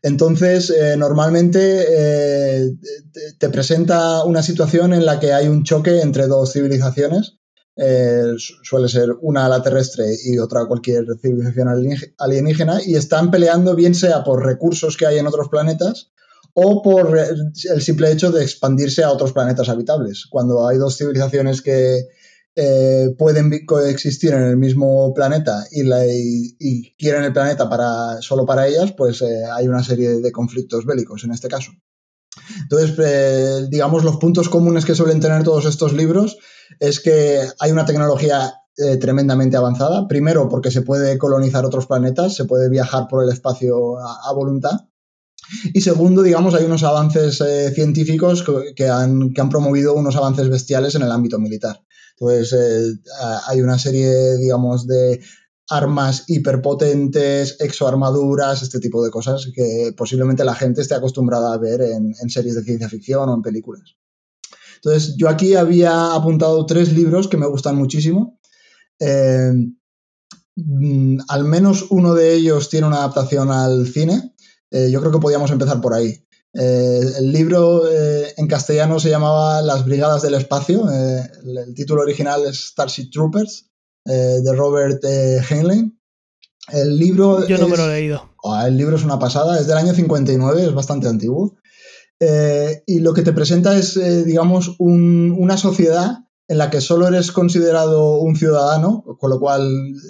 Entonces, eh, normalmente te presenta una situación en la que hay un choque entre dos civilizaciones. Eh, suele ser una la terrestre y otra cualquier civilización alienígena, y están peleando bien sea por recursos que hay en otros planetas o por el simple hecho de expandirse a otros planetas habitables. Cuando hay dos civilizaciones que, eh, pueden coexistir en el mismo planeta y, quieren el planeta para, solo para ellas, pues eh, hay una serie de conflictos bélicos en este caso. Entonces, eh, digamos, los puntos comunes que suelen tener todos estos libros es que hay una tecnología tremendamente avanzada. Primero, porque se puede colonizar otros planetas, se puede viajar por el espacio a, voluntad. Y segundo, digamos, hay unos avances científicos que han, promovido unos avances bestiales en el ámbito militar pues hay una serie, digamos, de armas hiperpotentes, exoarmaduras, este tipo de cosas que posiblemente la gente esté acostumbrada a ver en, series de ciencia ficción o en películas. Entonces, yo aquí había apuntado tres libros que me gustan muchísimo. Eh, mm, al menos uno de ellos tiene una adaptación al cine. Eh, yo creo que podíamos empezar por ahí. Eh, el libro en castellano se llamaba Las Brigadas del Espacio. El, título original es Starship Troopers, de Robert Heinlein. El libro. Yo no me lo he leído. Ah, el libro es una pasada, es del año 59, es bastante antiguo. y lo que te presenta es, digamos, una sociedad en la que solo eres considerado un ciudadano, con lo cual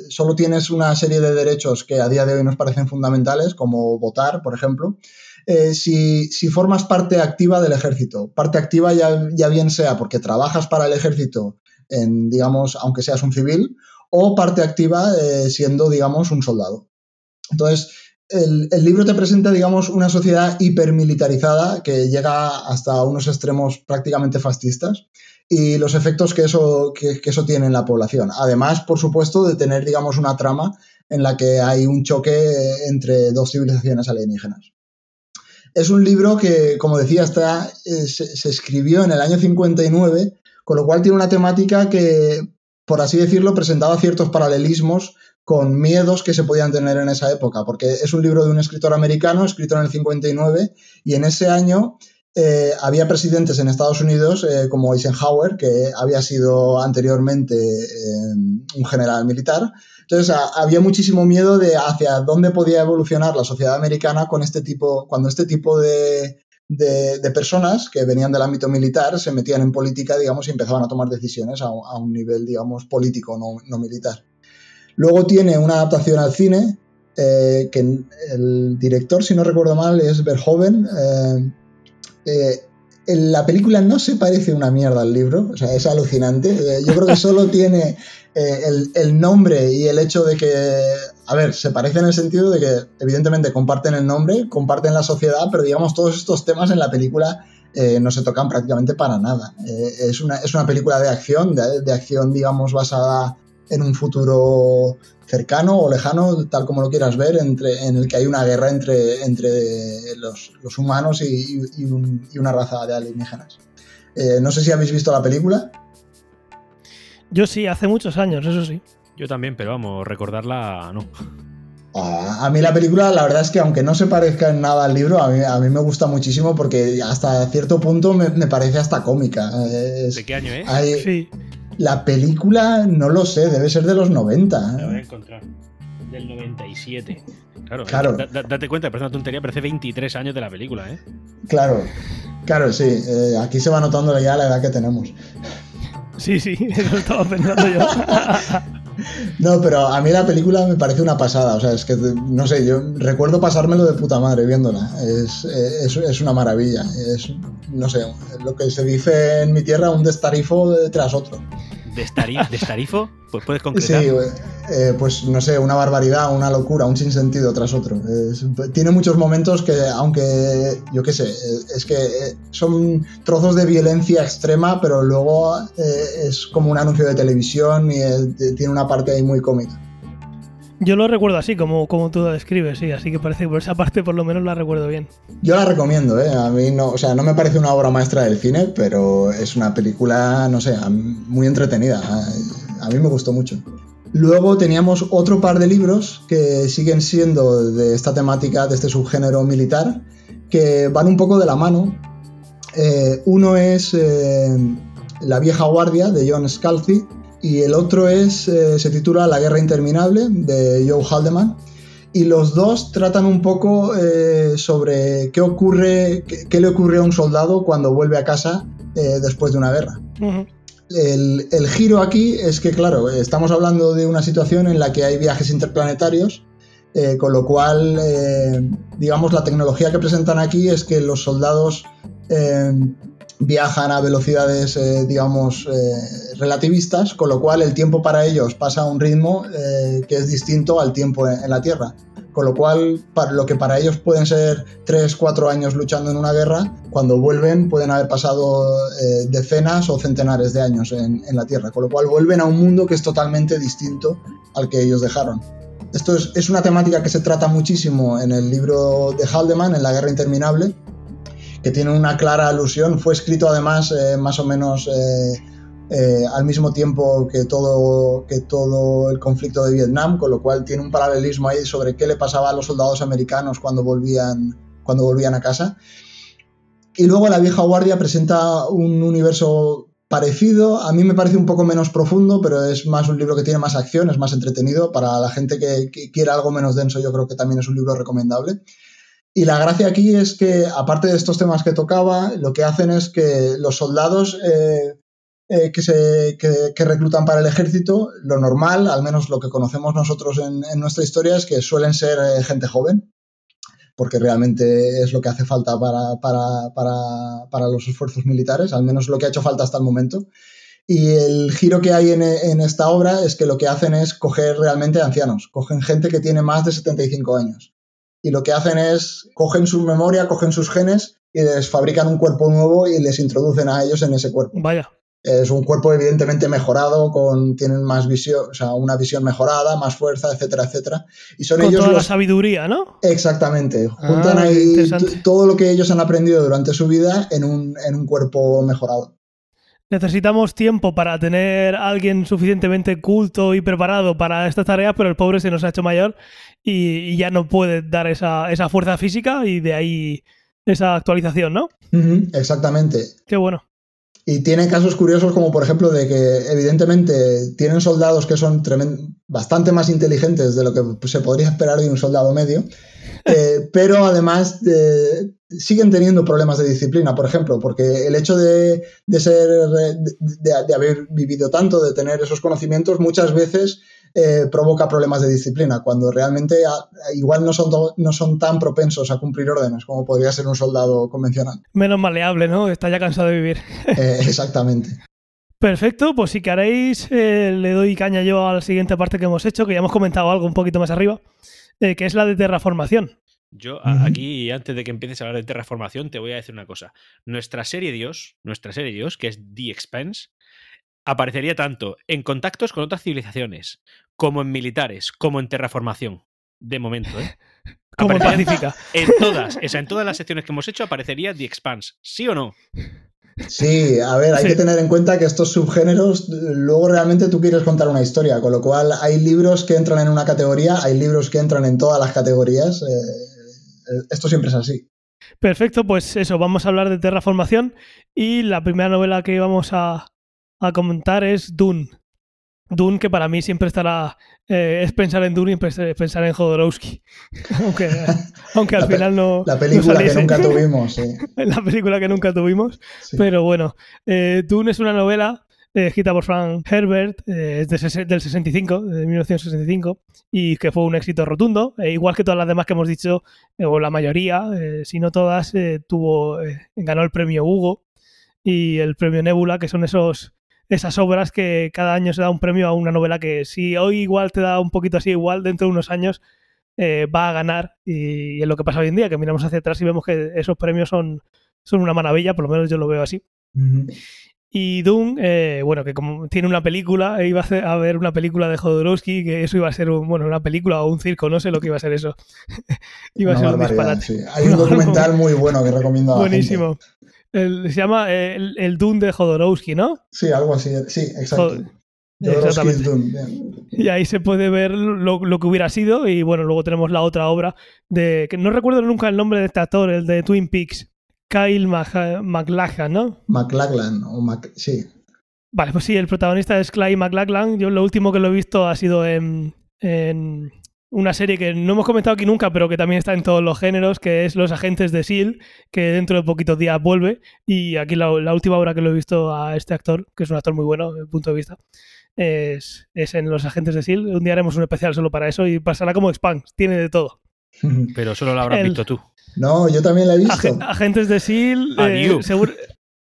solo tienes una serie de derechos que a día de hoy nos parecen fundamentales, como votar, por ejemplo, eh, si, formas parte activa del ejército. Parte activa ya, ya, bien sea porque trabajas para el ejército, en, digamos, aunque seas un civil, o parte activa eh, siendo, digamos, un soldado. Entonces, el, libro te presenta, digamos, una sociedad hipermilitarizada que llega hasta unos extremos prácticamente fascistas y los efectos que eso, que eso tiene en la población. Además, por supuesto, de tener, digamos, una trama en la que hay un choque entre dos civilizaciones alienígenas. Es un libro que, como decía, está, eh, se, escribió en el año 59, con lo cual tiene una temática que, por así decirlo, presentaba ciertos paralelismos con miedos que se podían tener en esa época, porque es un libro de un escritor americano, escrito en el 59, y en ese año eh, había presidentes en Estados Unidos eh, como Eisenhower, que había sido anteriormente un general militar, entonces había muchísimo miedo de hacia dónde podía evolucionar la sociedad americana con este tipo, cuando este tipo de, personas que venían del ámbito militar se metían en política, digamos, y empezaban a tomar decisiones a, un nivel, digamos, político, no, militar. Luego tiene una adaptación al cine, eh, que el director, si no recuerdo mal, es Verhoeven. Eh, eh, la película no se parece una mierda al libro, o sea, es alucinante. yo creo que solo tiene el, nombre y el hecho de que, a ver, se parece en el sentido de que evidentemente comparten el nombre, comparten la sociedad, pero digamos todos estos temas en la película eh, no se tocan prácticamente para nada. Eh, es, una, es una película de acción, de, acción digamos basada en un futuro cercano o lejano, tal como lo quieras ver, entre, en el que hay una guerra entre, entre los, humanos y, una raza de alienígenas. no sé si habéis visto la película. Yo sí, hace muchos años, eso sí. Yo también, pero vamos, recordarla no. A mí la película, la verdad es que aunque no se parezca en nada al libro, a mí, me gusta muchísimo porque hasta cierto punto me, parece hasta cómica. ¿De qué año es? sí. La película, no lo sé, debe ser de los 90. La voy a encontrar. Del 97. Claro, Claro. da- da- date cuenta, parece una tontería, pero hace 23 años de la película, ¿eh? Claro, claro, sí. eh, aquí se va notando ya la edad que tenemos. Sí, sí, eso estaba pensando yo. No, pero a mí la película me parece una pasada. O sea, es que, no sé, yo recuerdo pasármelo de puta madre viéndola. Es, es, es una maravilla. Es, no sé, lo que se dice en mi tierra, un destarifo tras otro. ¿Destari- ¿Destarifo? Pues puedes Sí, concretar. eh, pues no sé, una barbaridad, una locura, un sinsentido tras otro. Tiene muchos momentos que, aunque, yo qué sé, eh, es que eh, son trozos de violencia extrema, pero luego eh, es como un anuncio de televisión y tiene una parte ahí muy cómica. Yo lo recuerdo así, como, como tú lo describes, sí, así que parece que por esa parte por lo menos la recuerdo bien. Yo la recomiendo, ¿eh? A mí no, o sea, no me parece una obra maestra del cine, pero es una película, no sé, muy entretenida. A, a mí me gustó mucho. Luego teníamos otro par de libros que siguen siendo de esta temática, de este subgénero militar, que van un poco de la mano. Eh, uno es eh, La vieja guardia de John Scalzi y el otro es, eh, se titula La guerra interminable de Joe Haldeman. Y los dos tratan un poco eh, sobre qué ocurre, qué, qué le ocurre a un soldado cuando vuelve a casa eh, después de una guerra. El, el giro aquí es que, claro, estamos hablando de una situación en la que hay viajes interplanetarios, con lo cual, digamos, la tecnología que presentan aquí es que los soldados viajan a velocidades, eh, digamos, eh, relativistas, con lo cual el tiempo para ellos pasa a un ritmo eh, que es distinto al tiempo en, la Tierra. Con lo cual, para lo que para ellos pueden ser 3, 4 años luchando en una guerra, cuando vuelven pueden haber pasado eh, decenas o centenares de años en, en la Tierra. Con lo cual vuelven a un mundo que es totalmente distinto al que ellos dejaron. Esto es, es una temática que se trata muchísimo en el libro de Haldeman, en La Guerra Interminable, que tiene una clara alusión. Fue escrito además eh, más o menos eh, eh, al mismo tiempo que todo, que todo el conflicto de Vietnam, con lo cual tiene un paralelismo ahí sobre qué le pasaba a los soldados americanos cuando volvían, cuando volvían a casa. Y luego La vieja guardia presenta un universo parecido, a mí me parece un poco menos profundo, pero es más un libro que tiene más acción, es más entretenido. Para la gente que, que quiera algo menos denso, yo creo que también es un libro recomendable. Y la gracia aquí es que, aparte de estos temas que tocaba, lo que hacen es que los soldados eh, eh, que, se, que, que, reclutan para el ejército, lo normal, al menos lo que conocemos nosotros en, nuestra historia, es que suelen ser eh, gente joven, porque realmente es lo que hace falta para, para, para, para, los esfuerzos militares, al menos lo que ha hecho falta hasta el momento. Y el giro que hay en, en esta obra es que lo que hacen es coger realmente ancianos, cogen gente que tiene más de 75 años y lo que hacen es cogen su memoria, cogen sus genes y les fabrican un cuerpo nuevo y les introducen a ellos en ese cuerpo. Vaya. Es un cuerpo evidentemente mejorado, con tienen más visión, o sea, una visión mejorada, más fuerza, etcétera, etcétera. Y son con ellos toda los... la sabiduría, ¿no? Exactamente. Juntan Ah, ahí interesante. todo lo que ellos han aprendido durante su vida en un, en un cuerpo mejorado. Necesitamos tiempo para tener a alguien suficientemente culto y preparado para esta tarea, pero el pobre se nos ha hecho mayor y, y ya no puede dar esa, esa, fuerza física y de ahí esa actualización, ¿no? Uh -huh, exactamente. Qué bueno. Y tiene casos curiosos como por ejemplo de que evidentemente tienen soldados que son bastante más inteligentes de lo que se podría esperar de un soldado medio, eh, pero además de, siguen teniendo problemas de disciplina, por ejemplo, porque el hecho de, de ser, de, de, haber vivido tanto, de tener esos conocimientos, muchas veces eh, provoca problemas de disciplina, cuando realmente a, igual no son, no son tan propensos a cumplir órdenes como podría ser un soldado convencional. Menos maleable, ¿no? Está ya cansado de vivir. Eh, exactamente. Perfecto, pues si queréis eh, le doy caña yo a la siguiente parte que hemos hecho, que ya hemos comentado algo un poquito más arriba, eh, que es la de terraformación. Yo uh -huh. aquí, antes de que empieces a hablar de terraformación, te voy a decir una cosa. Nuestra serie Dios, nuestra serie Dios, que es The Expanse, aparecería tanto en contactos con otras civilizaciones, como en militares, como en terraformación. De momento, ¿eh? Como en Pacífica. En todas, o sea, en todas las secciones que hemos hecho aparecería The Expanse, ¿sí o no? Sí, a ver, hay sí. que tener en cuenta que estos subgéneros, luego realmente tú quieres contar una historia, con lo cual hay libros que entran en una categoría, hay libros que entran en todas las categorías. Eh, esto siempre es así. Perfecto, pues eso, vamos a hablar de terraformación y la primera novela que vamos a, a comentar es Dune. Dune, que para mí siempre estará. eh, es pensar en Dune y pens- pensar en Jodorowsky. aunque, aunque al final no. La no película que nunca tuvimos, sí. la película que nunca tuvimos. Sí. Pero bueno, eh, Dune es una novela eh, escrita por Frank Herbert, eh, es de del 65, de 1965, y que fue un éxito rotundo. Igual que todas las demás que hemos dicho, o la mayoría, si no todas, tuvo, ganó el premio Hugo y el premio Nebula, que son esos esas obras que cada año se da un premio a una novela que si hoy igual te da un poquito así, igual dentro de unos años eh, va a ganar. Y, es lo que pasa hoy en día, que miramos hacia atrás y vemos que esos premios son, son una maravilla, por lo menos yo lo veo así. Ujú. Y Doom, eh, bueno, que como tiene una película, e iba a, hacer- a ver una película de Jodorowsky, que eso iba a ser un- bueno, una película o un circo, no sé lo que iba a ser eso. iba a Una ser un disparate. sí. Hay un documental muy bueno que recomiendo a la gente. El- se llama eh, el, el Doom de Jodorowsky, ¿no? Sí, algo así. Sí, exacto. Jod- exactamente. Y ahí se puede ver lo, lo que hubiera sido. Y bueno, luego tenemos la otra obra de. que no recuerdo nunca el nombre de este actor, el de Twin Peaks. Kyle Mac- MacLachlan, ¿no? McLachlan, o Mac... sí. Vale, pues sí, el protagonista es Clyde MacLachlan. Yo lo último que lo he visto ha sido en, en una serie que no hemos comentado aquí nunca, pero que también está en todos los géneros, que es Los Agentes de S.H.I.E.L.D., que dentro de poquitos días vuelve. Y aquí la, la última obra que lo he visto a este actor, que es un actor muy bueno desde mi punto de vista, es, es en Los Agentes de S.H.I.E.L.D. Un día haremos un especial solo para eso y pasará como Expans, tiene de todo. Pero solo lo habrás El- visto tú. No, yo también la he visto. Ag- agentes de S.H.I.E.L.D., eh, seguro-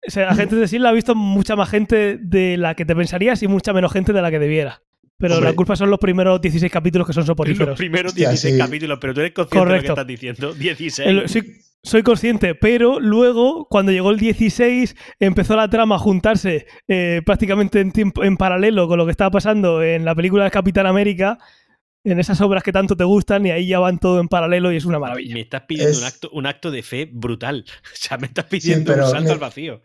o sea, Agentes de S.H.I.E.L.D. la ha visto mucha más gente de la que te pensarías y mucha menos gente de la que debiera. Pero Hombre. la culpa son los primeros 16 capítulos que son Los soporíferos. primeros Hostia, 16 sí. capítulos, pero tú eres consciente de lo que estás diciendo. 16. El- soy, soy consciente, pero luego, cuando llegó el 16, empezó la trama a juntarse eh, prácticamente en, tiempo, en paralelo con lo que estaba pasando en la película de Capitán América, en esas obras que tanto te gustan, y ahí ya van todo en paralelo y es una maravilla. Me estás pidiendo Es- un, acto, un acto de fe brutal. O sea, me estás pidiendo pero un salto me- al vacío.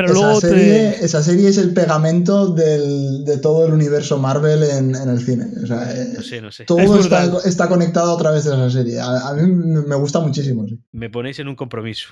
Pero esa, luego serie, te... esa serie es el pegamento del- de todo el universo Marvel en, en el cine. O sea, eh, No sé, no sé. Es todo está, conectado a través de esa serie. A, a mí me gusta muchísimo. sí. Me ponéis en un compromiso.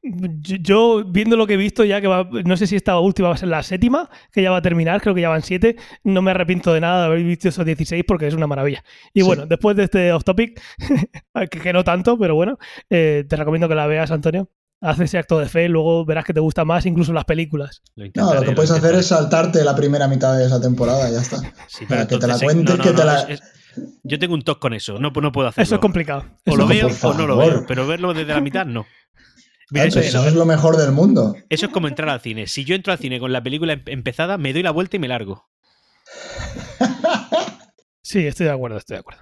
Yo, yo, viendo lo que he visto ya, que va, no sé si esta última va a ser la séptima, que ya va a terminar, creo que ya van siete, no me arrepiento de nada de haber visto esos 16 porque es una maravilla. Y Sí. bueno, después de este off topic, que, que no tanto, pero bueno, eh, te recomiendo que la veas, Antonio. Haz ese acto de fe, luego verás que te gusta más incluso las películas. Lo No, lo que puedes hacer es saltarte la primera mitad de esa temporada, ya está. Sí, para que te la entonces, eh, cuentes, que te la- es- es- Yo tengo un toque con eso. No, no puedo hacerlo. Eso es complicado. O lo veo o no lo veo. Pero verlo desde la mitad, no. Mira, eso, pues es, eso es lo mejor del mundo. eso es como entrar al cine. Si yo entro al cine con la película em- empezada, me doy la vuelta y me largo. Sí, estoy de acuerdo, estoy de acuerdo.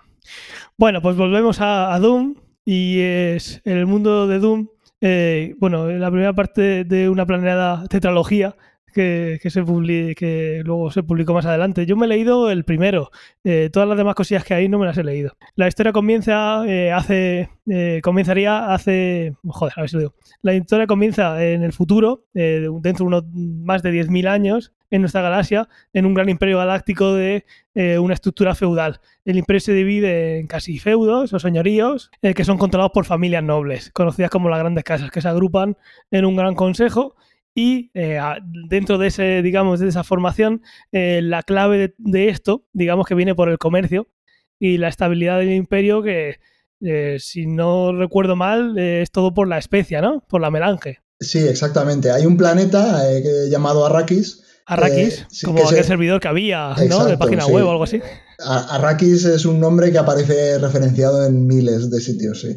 Bueno, pues volvemos a, a Doom y es en el mundo de Doom, eh, bueno, la primera parte de una planeada tetralogía que, que se que luego se publicó más adelante. Yo me he leído el primero, eh, todas las demás cosillas que hay no me las he leído. La historia comienza eh, hace, eh, comenzaría hace, joder, a ver si lo digo. La historia comienza en el futuro, eh, dentro de unos más de 10.000 años, en nuestra galaxia, en un gran imperio galáctico de eh, una estructura feudal. El imperio se divide en casi feudos o señoríos eh, que son controlados por familias nobles, conocidas como las grandes casas, que se agrupan en un gran consejo y eh, dentro de ese, digamos, de esa formación, la clave de, esto, digamos que viene por el comercio y la estabilidad del imperio que, si no recuerdo mal, es todo por la especia, ¿no? Por la melange. Sí, exactamente. Hay un planeta llamado Arrakis. Arrakis, Eh, sí, como que aquel se- servidor que había, ¿no? De página sí. web o algo así. Arrakis es un nombre que aparece referenciado en miles de sitios, sí.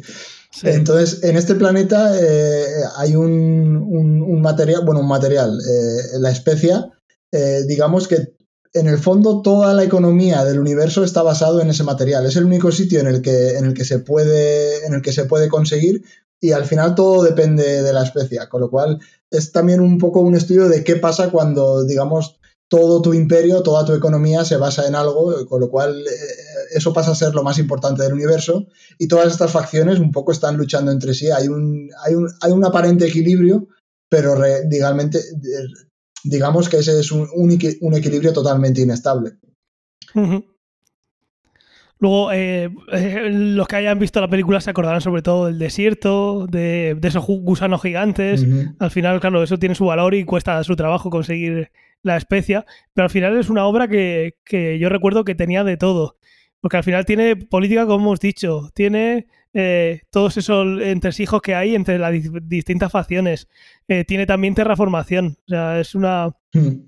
Sí. Entonces, en este planeta eh, hay un, un- un material, bueno, un material, eh, la especia, eh, digamos que en el fondo toda la economía del universo está basado en ese material. Es el único sitio en el que, en el que, se, puede, en el que se puede conseguir y al final todo depende de la especia, con lo cual es también un poco un estudio de qué pasa cuando, digamos, todo tu imperio, toda tu economía se basa en algo, con lo cual eh, eso pasa a ser lo más importante del universo y todas estas facciones un poco están luchando entre sí. Hay un, hay un, hay un aparente equilibrio, pero re- eh, digamos que ese es un, un equi- un equilibrio totalmente inestable. Luego, eh, eh, los que hayan visto la película se acordarán sobre todo del desierto, de, de esos gusanos gigantes. Al final, claro, eso tiene su valor y cuesta su trabajo conseguir la especia, pero al final es una obra que, que yo recuerdo que tenía de todo. Porque al final tiene política, como hemos dicho, tiene eh, todos esos entresijos que hay entre las distintas facciones. Eh, tiene también terraformación. O sea, es una, hmm.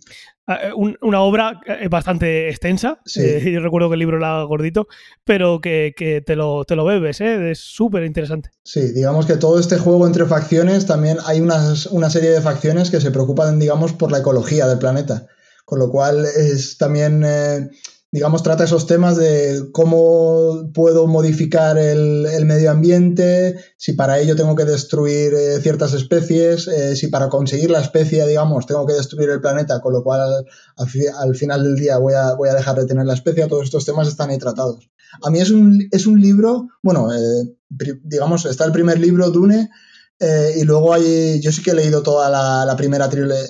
una obra eh, bastante extensa. yo recuerdo que el libro era gordito, pero que, te, lo, te lo bebes, es súper interesante. Sí, digamos que todo este juego entre facciones, también hay una serie de facciones que se preocupan, digamos, por la ecología del planeta. Con lo cual es también digamos, trata esos temas de cómo puedo modificar el, medio ambiente, si para ello tengo que destruir eh, ciertas especies, eh, si para conseguir la especie, digamos, tengo que destruir el planeta, con lo cual al, final del día voy a, voy a, dejar de tener la especie, todos estos temas están ahí tratados. A mí es un, es un libro, bueno, eh, digamos, está el primer libro, Dune, eh, y luego hay, yo sí que he leído toda la, primera trilogía,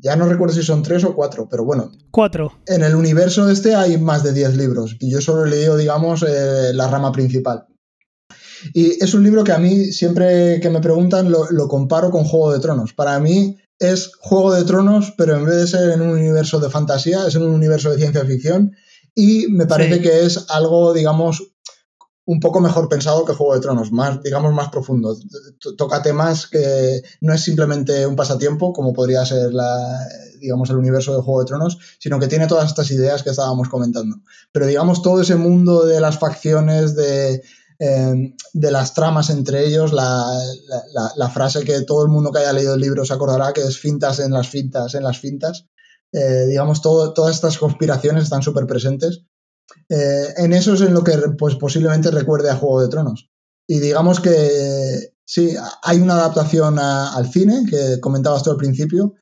ya no recuerdo si son tres o cuatro, pero bueno. Cuatro. En el universo este hay más de diez libros y yo solo he leído, digamos, eh, la rama principal. Y es un libro que a mí, siempre que me preguntan, lo, comparo con Juego de Tronos. Para mí es Juego de Tronos, pero en vez de ser en un universo de fantasía, es en un universo de ciencia ficción. Y me parece que es algo, digamos, un poco mejor pensado que Juego de Tronos, más, digamos, más profundo. Toca temas que no es simplemente un pasatiempo, como podría ser la, digamos, el universo de Juego de Tronos, sino que tiene todas estas ideas que estábamos comentando. Pero digamos, todo ese mundo de las facciones, de, em, de las tramas entre ellos, la, frase que todo el mundo que haya leído el libro se acordará, que es fintas en las fintas, en las fintas. Eh, digamos, todo, todas estas conspiraciones están súper presentes eh, en eso es en lo que pues, posiblemente recuerde a Juego de Tronos. Y digamos que sí, hay una adaptación al cine que comentabas tú al principio.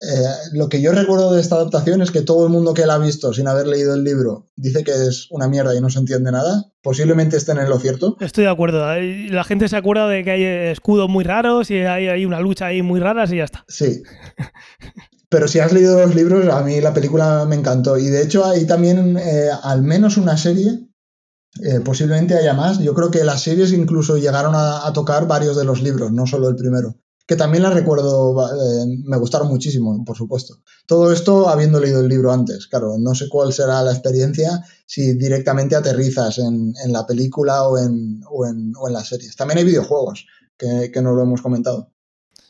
Eh, lo que yo recuerdo de esta adaptación es que todo el mundo que la ha visto sin haber leído el libro dice que es una mierda y no se entiende nada. Posiblemente estén en lo cierto. Estoy de acuerdo. La gente se acuerda de que hay escudos muy raros y hay, hay una lucha ahí muy rara y ya está. Sí. Pero si has leído los libros, a mí la película me encantó. Y de hecho hay también eh, al menos una serie, eh, posiblemente haya más. Yo creo que las series incluso llegaron a, tocar varios de los libros, no solo el primero. Que también la recuerdo, eh, me gustaron muchísimo, por supuesto. Todo esto habiendo leído el libro antes. Claro, no sé cuál será la experiencia si directamente aterrizas en, la película o en, o, en, las series. También hay videojuegos, que, no lo hemos comentado.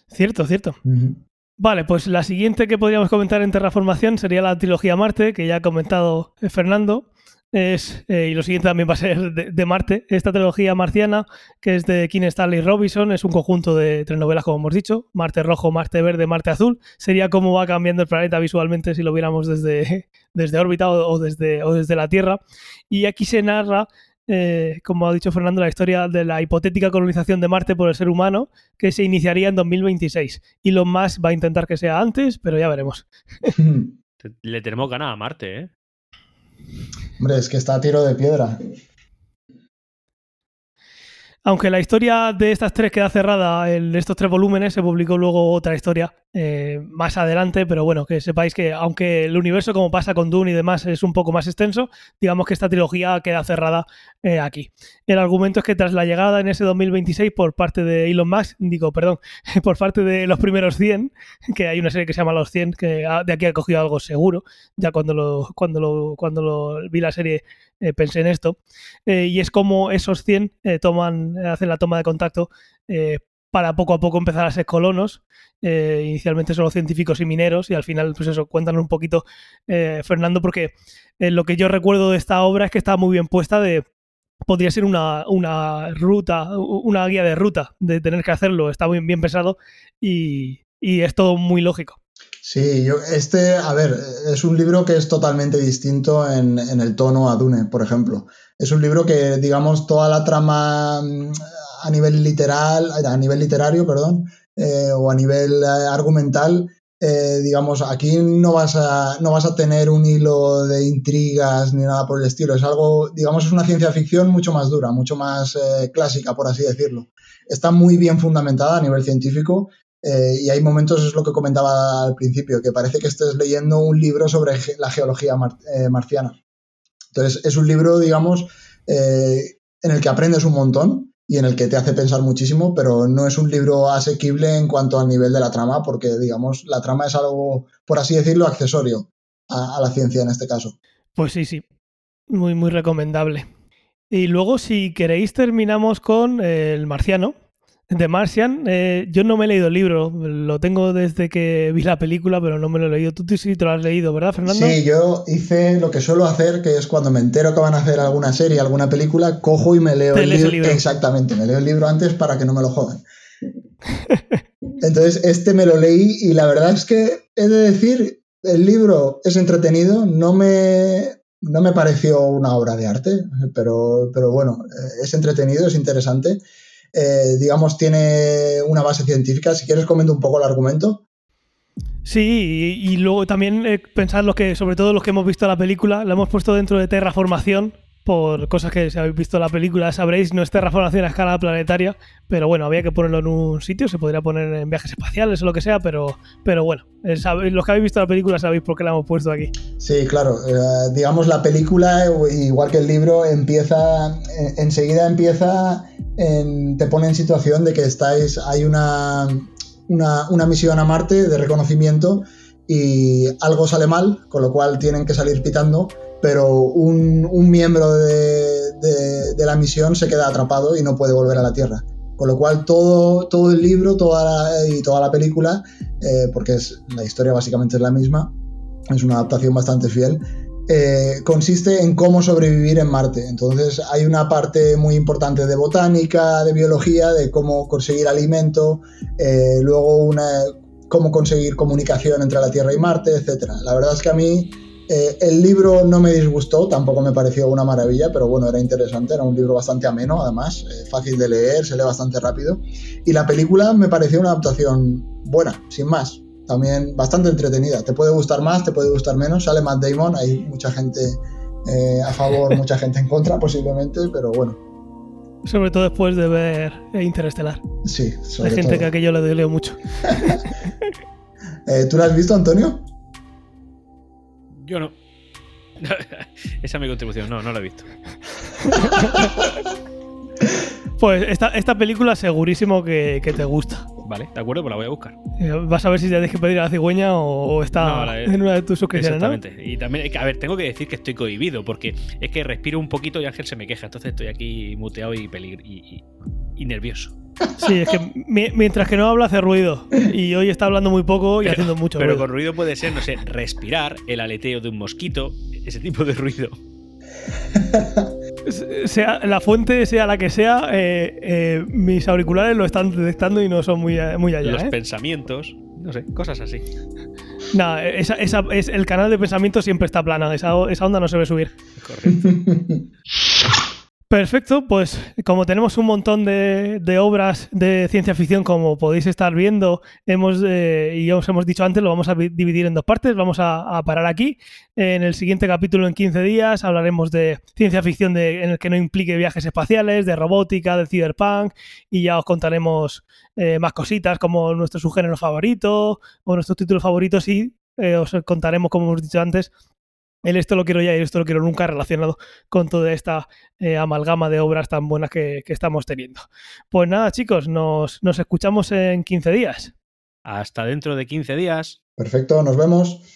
Cierto, cierto. Vale, pues la siguiente que podríamos comentar en Terraformación sería la trilogía Marte, que ya ha comentado eh, Fernando. Es, eh, y lo siguiente también va a ser de, Marte. Esta trilogía marciana, que es de King Stanley Robinson, es un conjunto de tres novelas, como hemos dicho: Marte Rojo, Marte Verde, Marte Azul. Sería cómo va cambiando el planeta visualmente si lo viéramos desde, desde órbita o, desde, o desde la Tierra. Y aquí se narra eh, como ha dicho Fernando, la historia de la hipotética colonización de Marte por el ser humano, que se iniciaría en 2026. Y lo más va a intentar que sea antes, pero ya veremos. Le tenemos ganas a Marte, ¿eh? Hombre, es que está a tiro de piedra. Aunque la historia de estas tres queda cerrada en estos tres volúmenes, se publicó luego otra historia eh, más adelante, pero bueno, que sepáis que aunque el universo, como pasa con Dune y demás, es un poco más extenso, digamos que esta trilogía queda cerrada eh, aquí. El argumento es que tras la llegada en ese 2026 por parte de Elon Musk, digo, perdón, por parte de los primeros 100, que hay una serie que se llama Los 100, que de aquí ha cogido algo seguro, ya cuando lo, cuando lo, cuando lo vi la serie eh, pensé en esto, eh, y es como esos 100 eh, toman, hacen la toma de contacto para poco a poco empezar a ser colonos. inicialmente solo científicos y mineros, y al final, pues eso, cuéntanos un poquito, Fernando, porque lo que yo recuerdo de esta obra es que está muy bien puesta de podría ser una, una, ruta, una guía de ruta de tener que hacerlo. Está muy bien pensado y, y es todo muy lógico. Sí, yo, este, a ver, es un libro que es totalmente distinto en, el tono a Dune, por ejemplo. Es un libro que, digamos, toda la trama mm, a nivel literal, a nivel literario, perdón, eh, o a nivel eh, argumental, eh, digamos, aquí no vas, a, no vas a tener un hilo de intrigas ni nada por el estilo. Es algo, digamos, es una ciencia ficción mucho más dura, mucho más clásica, por así decirlo. Está muy bien fundamentada a nivel científico eh, y hay momentos, es lo que comentaba al principio, que parece que estés leyendo un libro sobre la geología eh, marciana. Entonces, es un libro, digamos, eh, en el que aprendes un montón y en el que te hace pensar muchísimo, pero no es un libro asequible en cuanto al nivel de la trama, porque, digamos, la trama es algo, por así decirlo, accesorio a, a la ciencia en este caso. Pues sí, sí. Muy, muy recomendable. Y luego, si queréis, terminamos con El Marciano, The Martian, eh, yo no me he leído el libro, lo tengo desde que vi la película, pero no me lo he leído. Tú sí te lo has leído, ¿verdad, Fernando? Sí, yo hice lo que suelo hacer, que es cuando me entero que van a hacer alguna serie, alguna película, cojo y me leo el, libro. libro. Exactamente, me leo el libro antes para que no me lo jodan. Entonces, este me lo leí y la verdad es que he de decir, el libro es entretenido, no me, no me pareció una obra de arte, pero, pero bueno, eh, es entretenido, es interesante. Eh, digamos, tiene una base científica. Si quieres, comento un poco el argumento. Sí, y, luego también eh, pensar que, sobre todo los que hemos visto la película, la hemos puesto dentro de terraformación, por cosas que si habéis visto la película sabréis, no es terraformación a escala planetaria, pero bueno, había que ponerlo en un sitio, se podría poner en viajes espaciales o lo que sea, pero, pero bueno, eh, los que habéis visto la película sabéis por qué la hemos puesto aquí. Sí, claro, eh, digamos la película, igual que el libro, empieza, enseguida empieza, te pone en situación de que estáis, hay una, una, una misión a Marte de reconocimiento y algo sale mal, con lo cual tienen que salir pitando pero un, miembro de, la misión se queda atrapado y no puede volver a la Tierra. Con lo cual todo, todo el libro toda y toda la película, eh, porque es, la historia básicamente es la misma, es una adaptación bastante fiel, eh, consiste en cómo sobrevivir en Marte. Entonces hay una parte muy importante de botánica, de biología, de cómo conseguir alimento, eh, luego una, cómo conseguir comunicación entre la Tierra y Marte, etc. La verdad es que a mí eh, el libro no me disgustó, tampoco me pareció una maravilla, pero bueno, era interesante, era un libro bastante ameno, además, eh, fácil de leer, se lee bastante rápido. Y la película me pareció una adaptación buena, sin más, también bastante entretenida. Te puede gustar más, te puede gustar menos, sale Matt Damon, hay mucha gente eh, a favor, mucha gente en contra posiblemente, pero bueno. Sobre todo después de ver Interestelar. Sí, sobre Hay gente que aquello le dolió mucho. ¿Tú lo has visto, Antonio? Yo no. Esa es mi contribución, no, no la he visto. pues esta, esta película segurísimo que, te gusta. Vale, de acuerdo, pues la voy a buscar. Eh, vas a ver si te tienes que pedir a la cigüeña o, está en una de tus suscripciones. Exactamente. Y también, a ver, tengo que decir que estoy cohibido porque es que respiro un poquito y Ángel se me queja. Entonces estoy aquí muteado y, y nervioso. Sí, es que mientras que no habla hace ruido. Y hoy está hablando muy poco y haciendo mucho pero ruido. Pero con ruido puede ser, no sé, respirar, el aleteo de un mosquito, ese tipo de ruido. sea la fuente sea la que sea, eh, eh, mis auriculares lo están detectando y no son muy, muy allá. Los ¿eh? pensamientos, no sé, cosas así. No, esa, esa, es, el canal de pensamiento siempre está plana, esa, esa onda no se ve subir. Correcto. Perfecto, pues como tenemos un montón de, obras de ciencia ficción, como podéis estar viendo, hemos eh, y os hemos dicho antes, lo vamos a dividir en dos partes. Vamos a, parar aquí. En el siguiente capítulo, en 15 días, hablaremos de ciencia ficción en el que no implique viajes espaciales, de robótica, de cyberpunk, y ya os contaremos eh, más cositas como nuestro subgénero favorito o nuestros títulos favoritos y eh, os contaremos, como hemos dicho antes, el esto lo quiero ya y esto lo quiero nunca relacionado con toda esta eh, amalgama de obras tan buenas que, estamos teniendo. Pues nada, chicos, nos, nos escuchamos en 15 días. Hasta dentro de 15 días. Perfecto, nos vemos.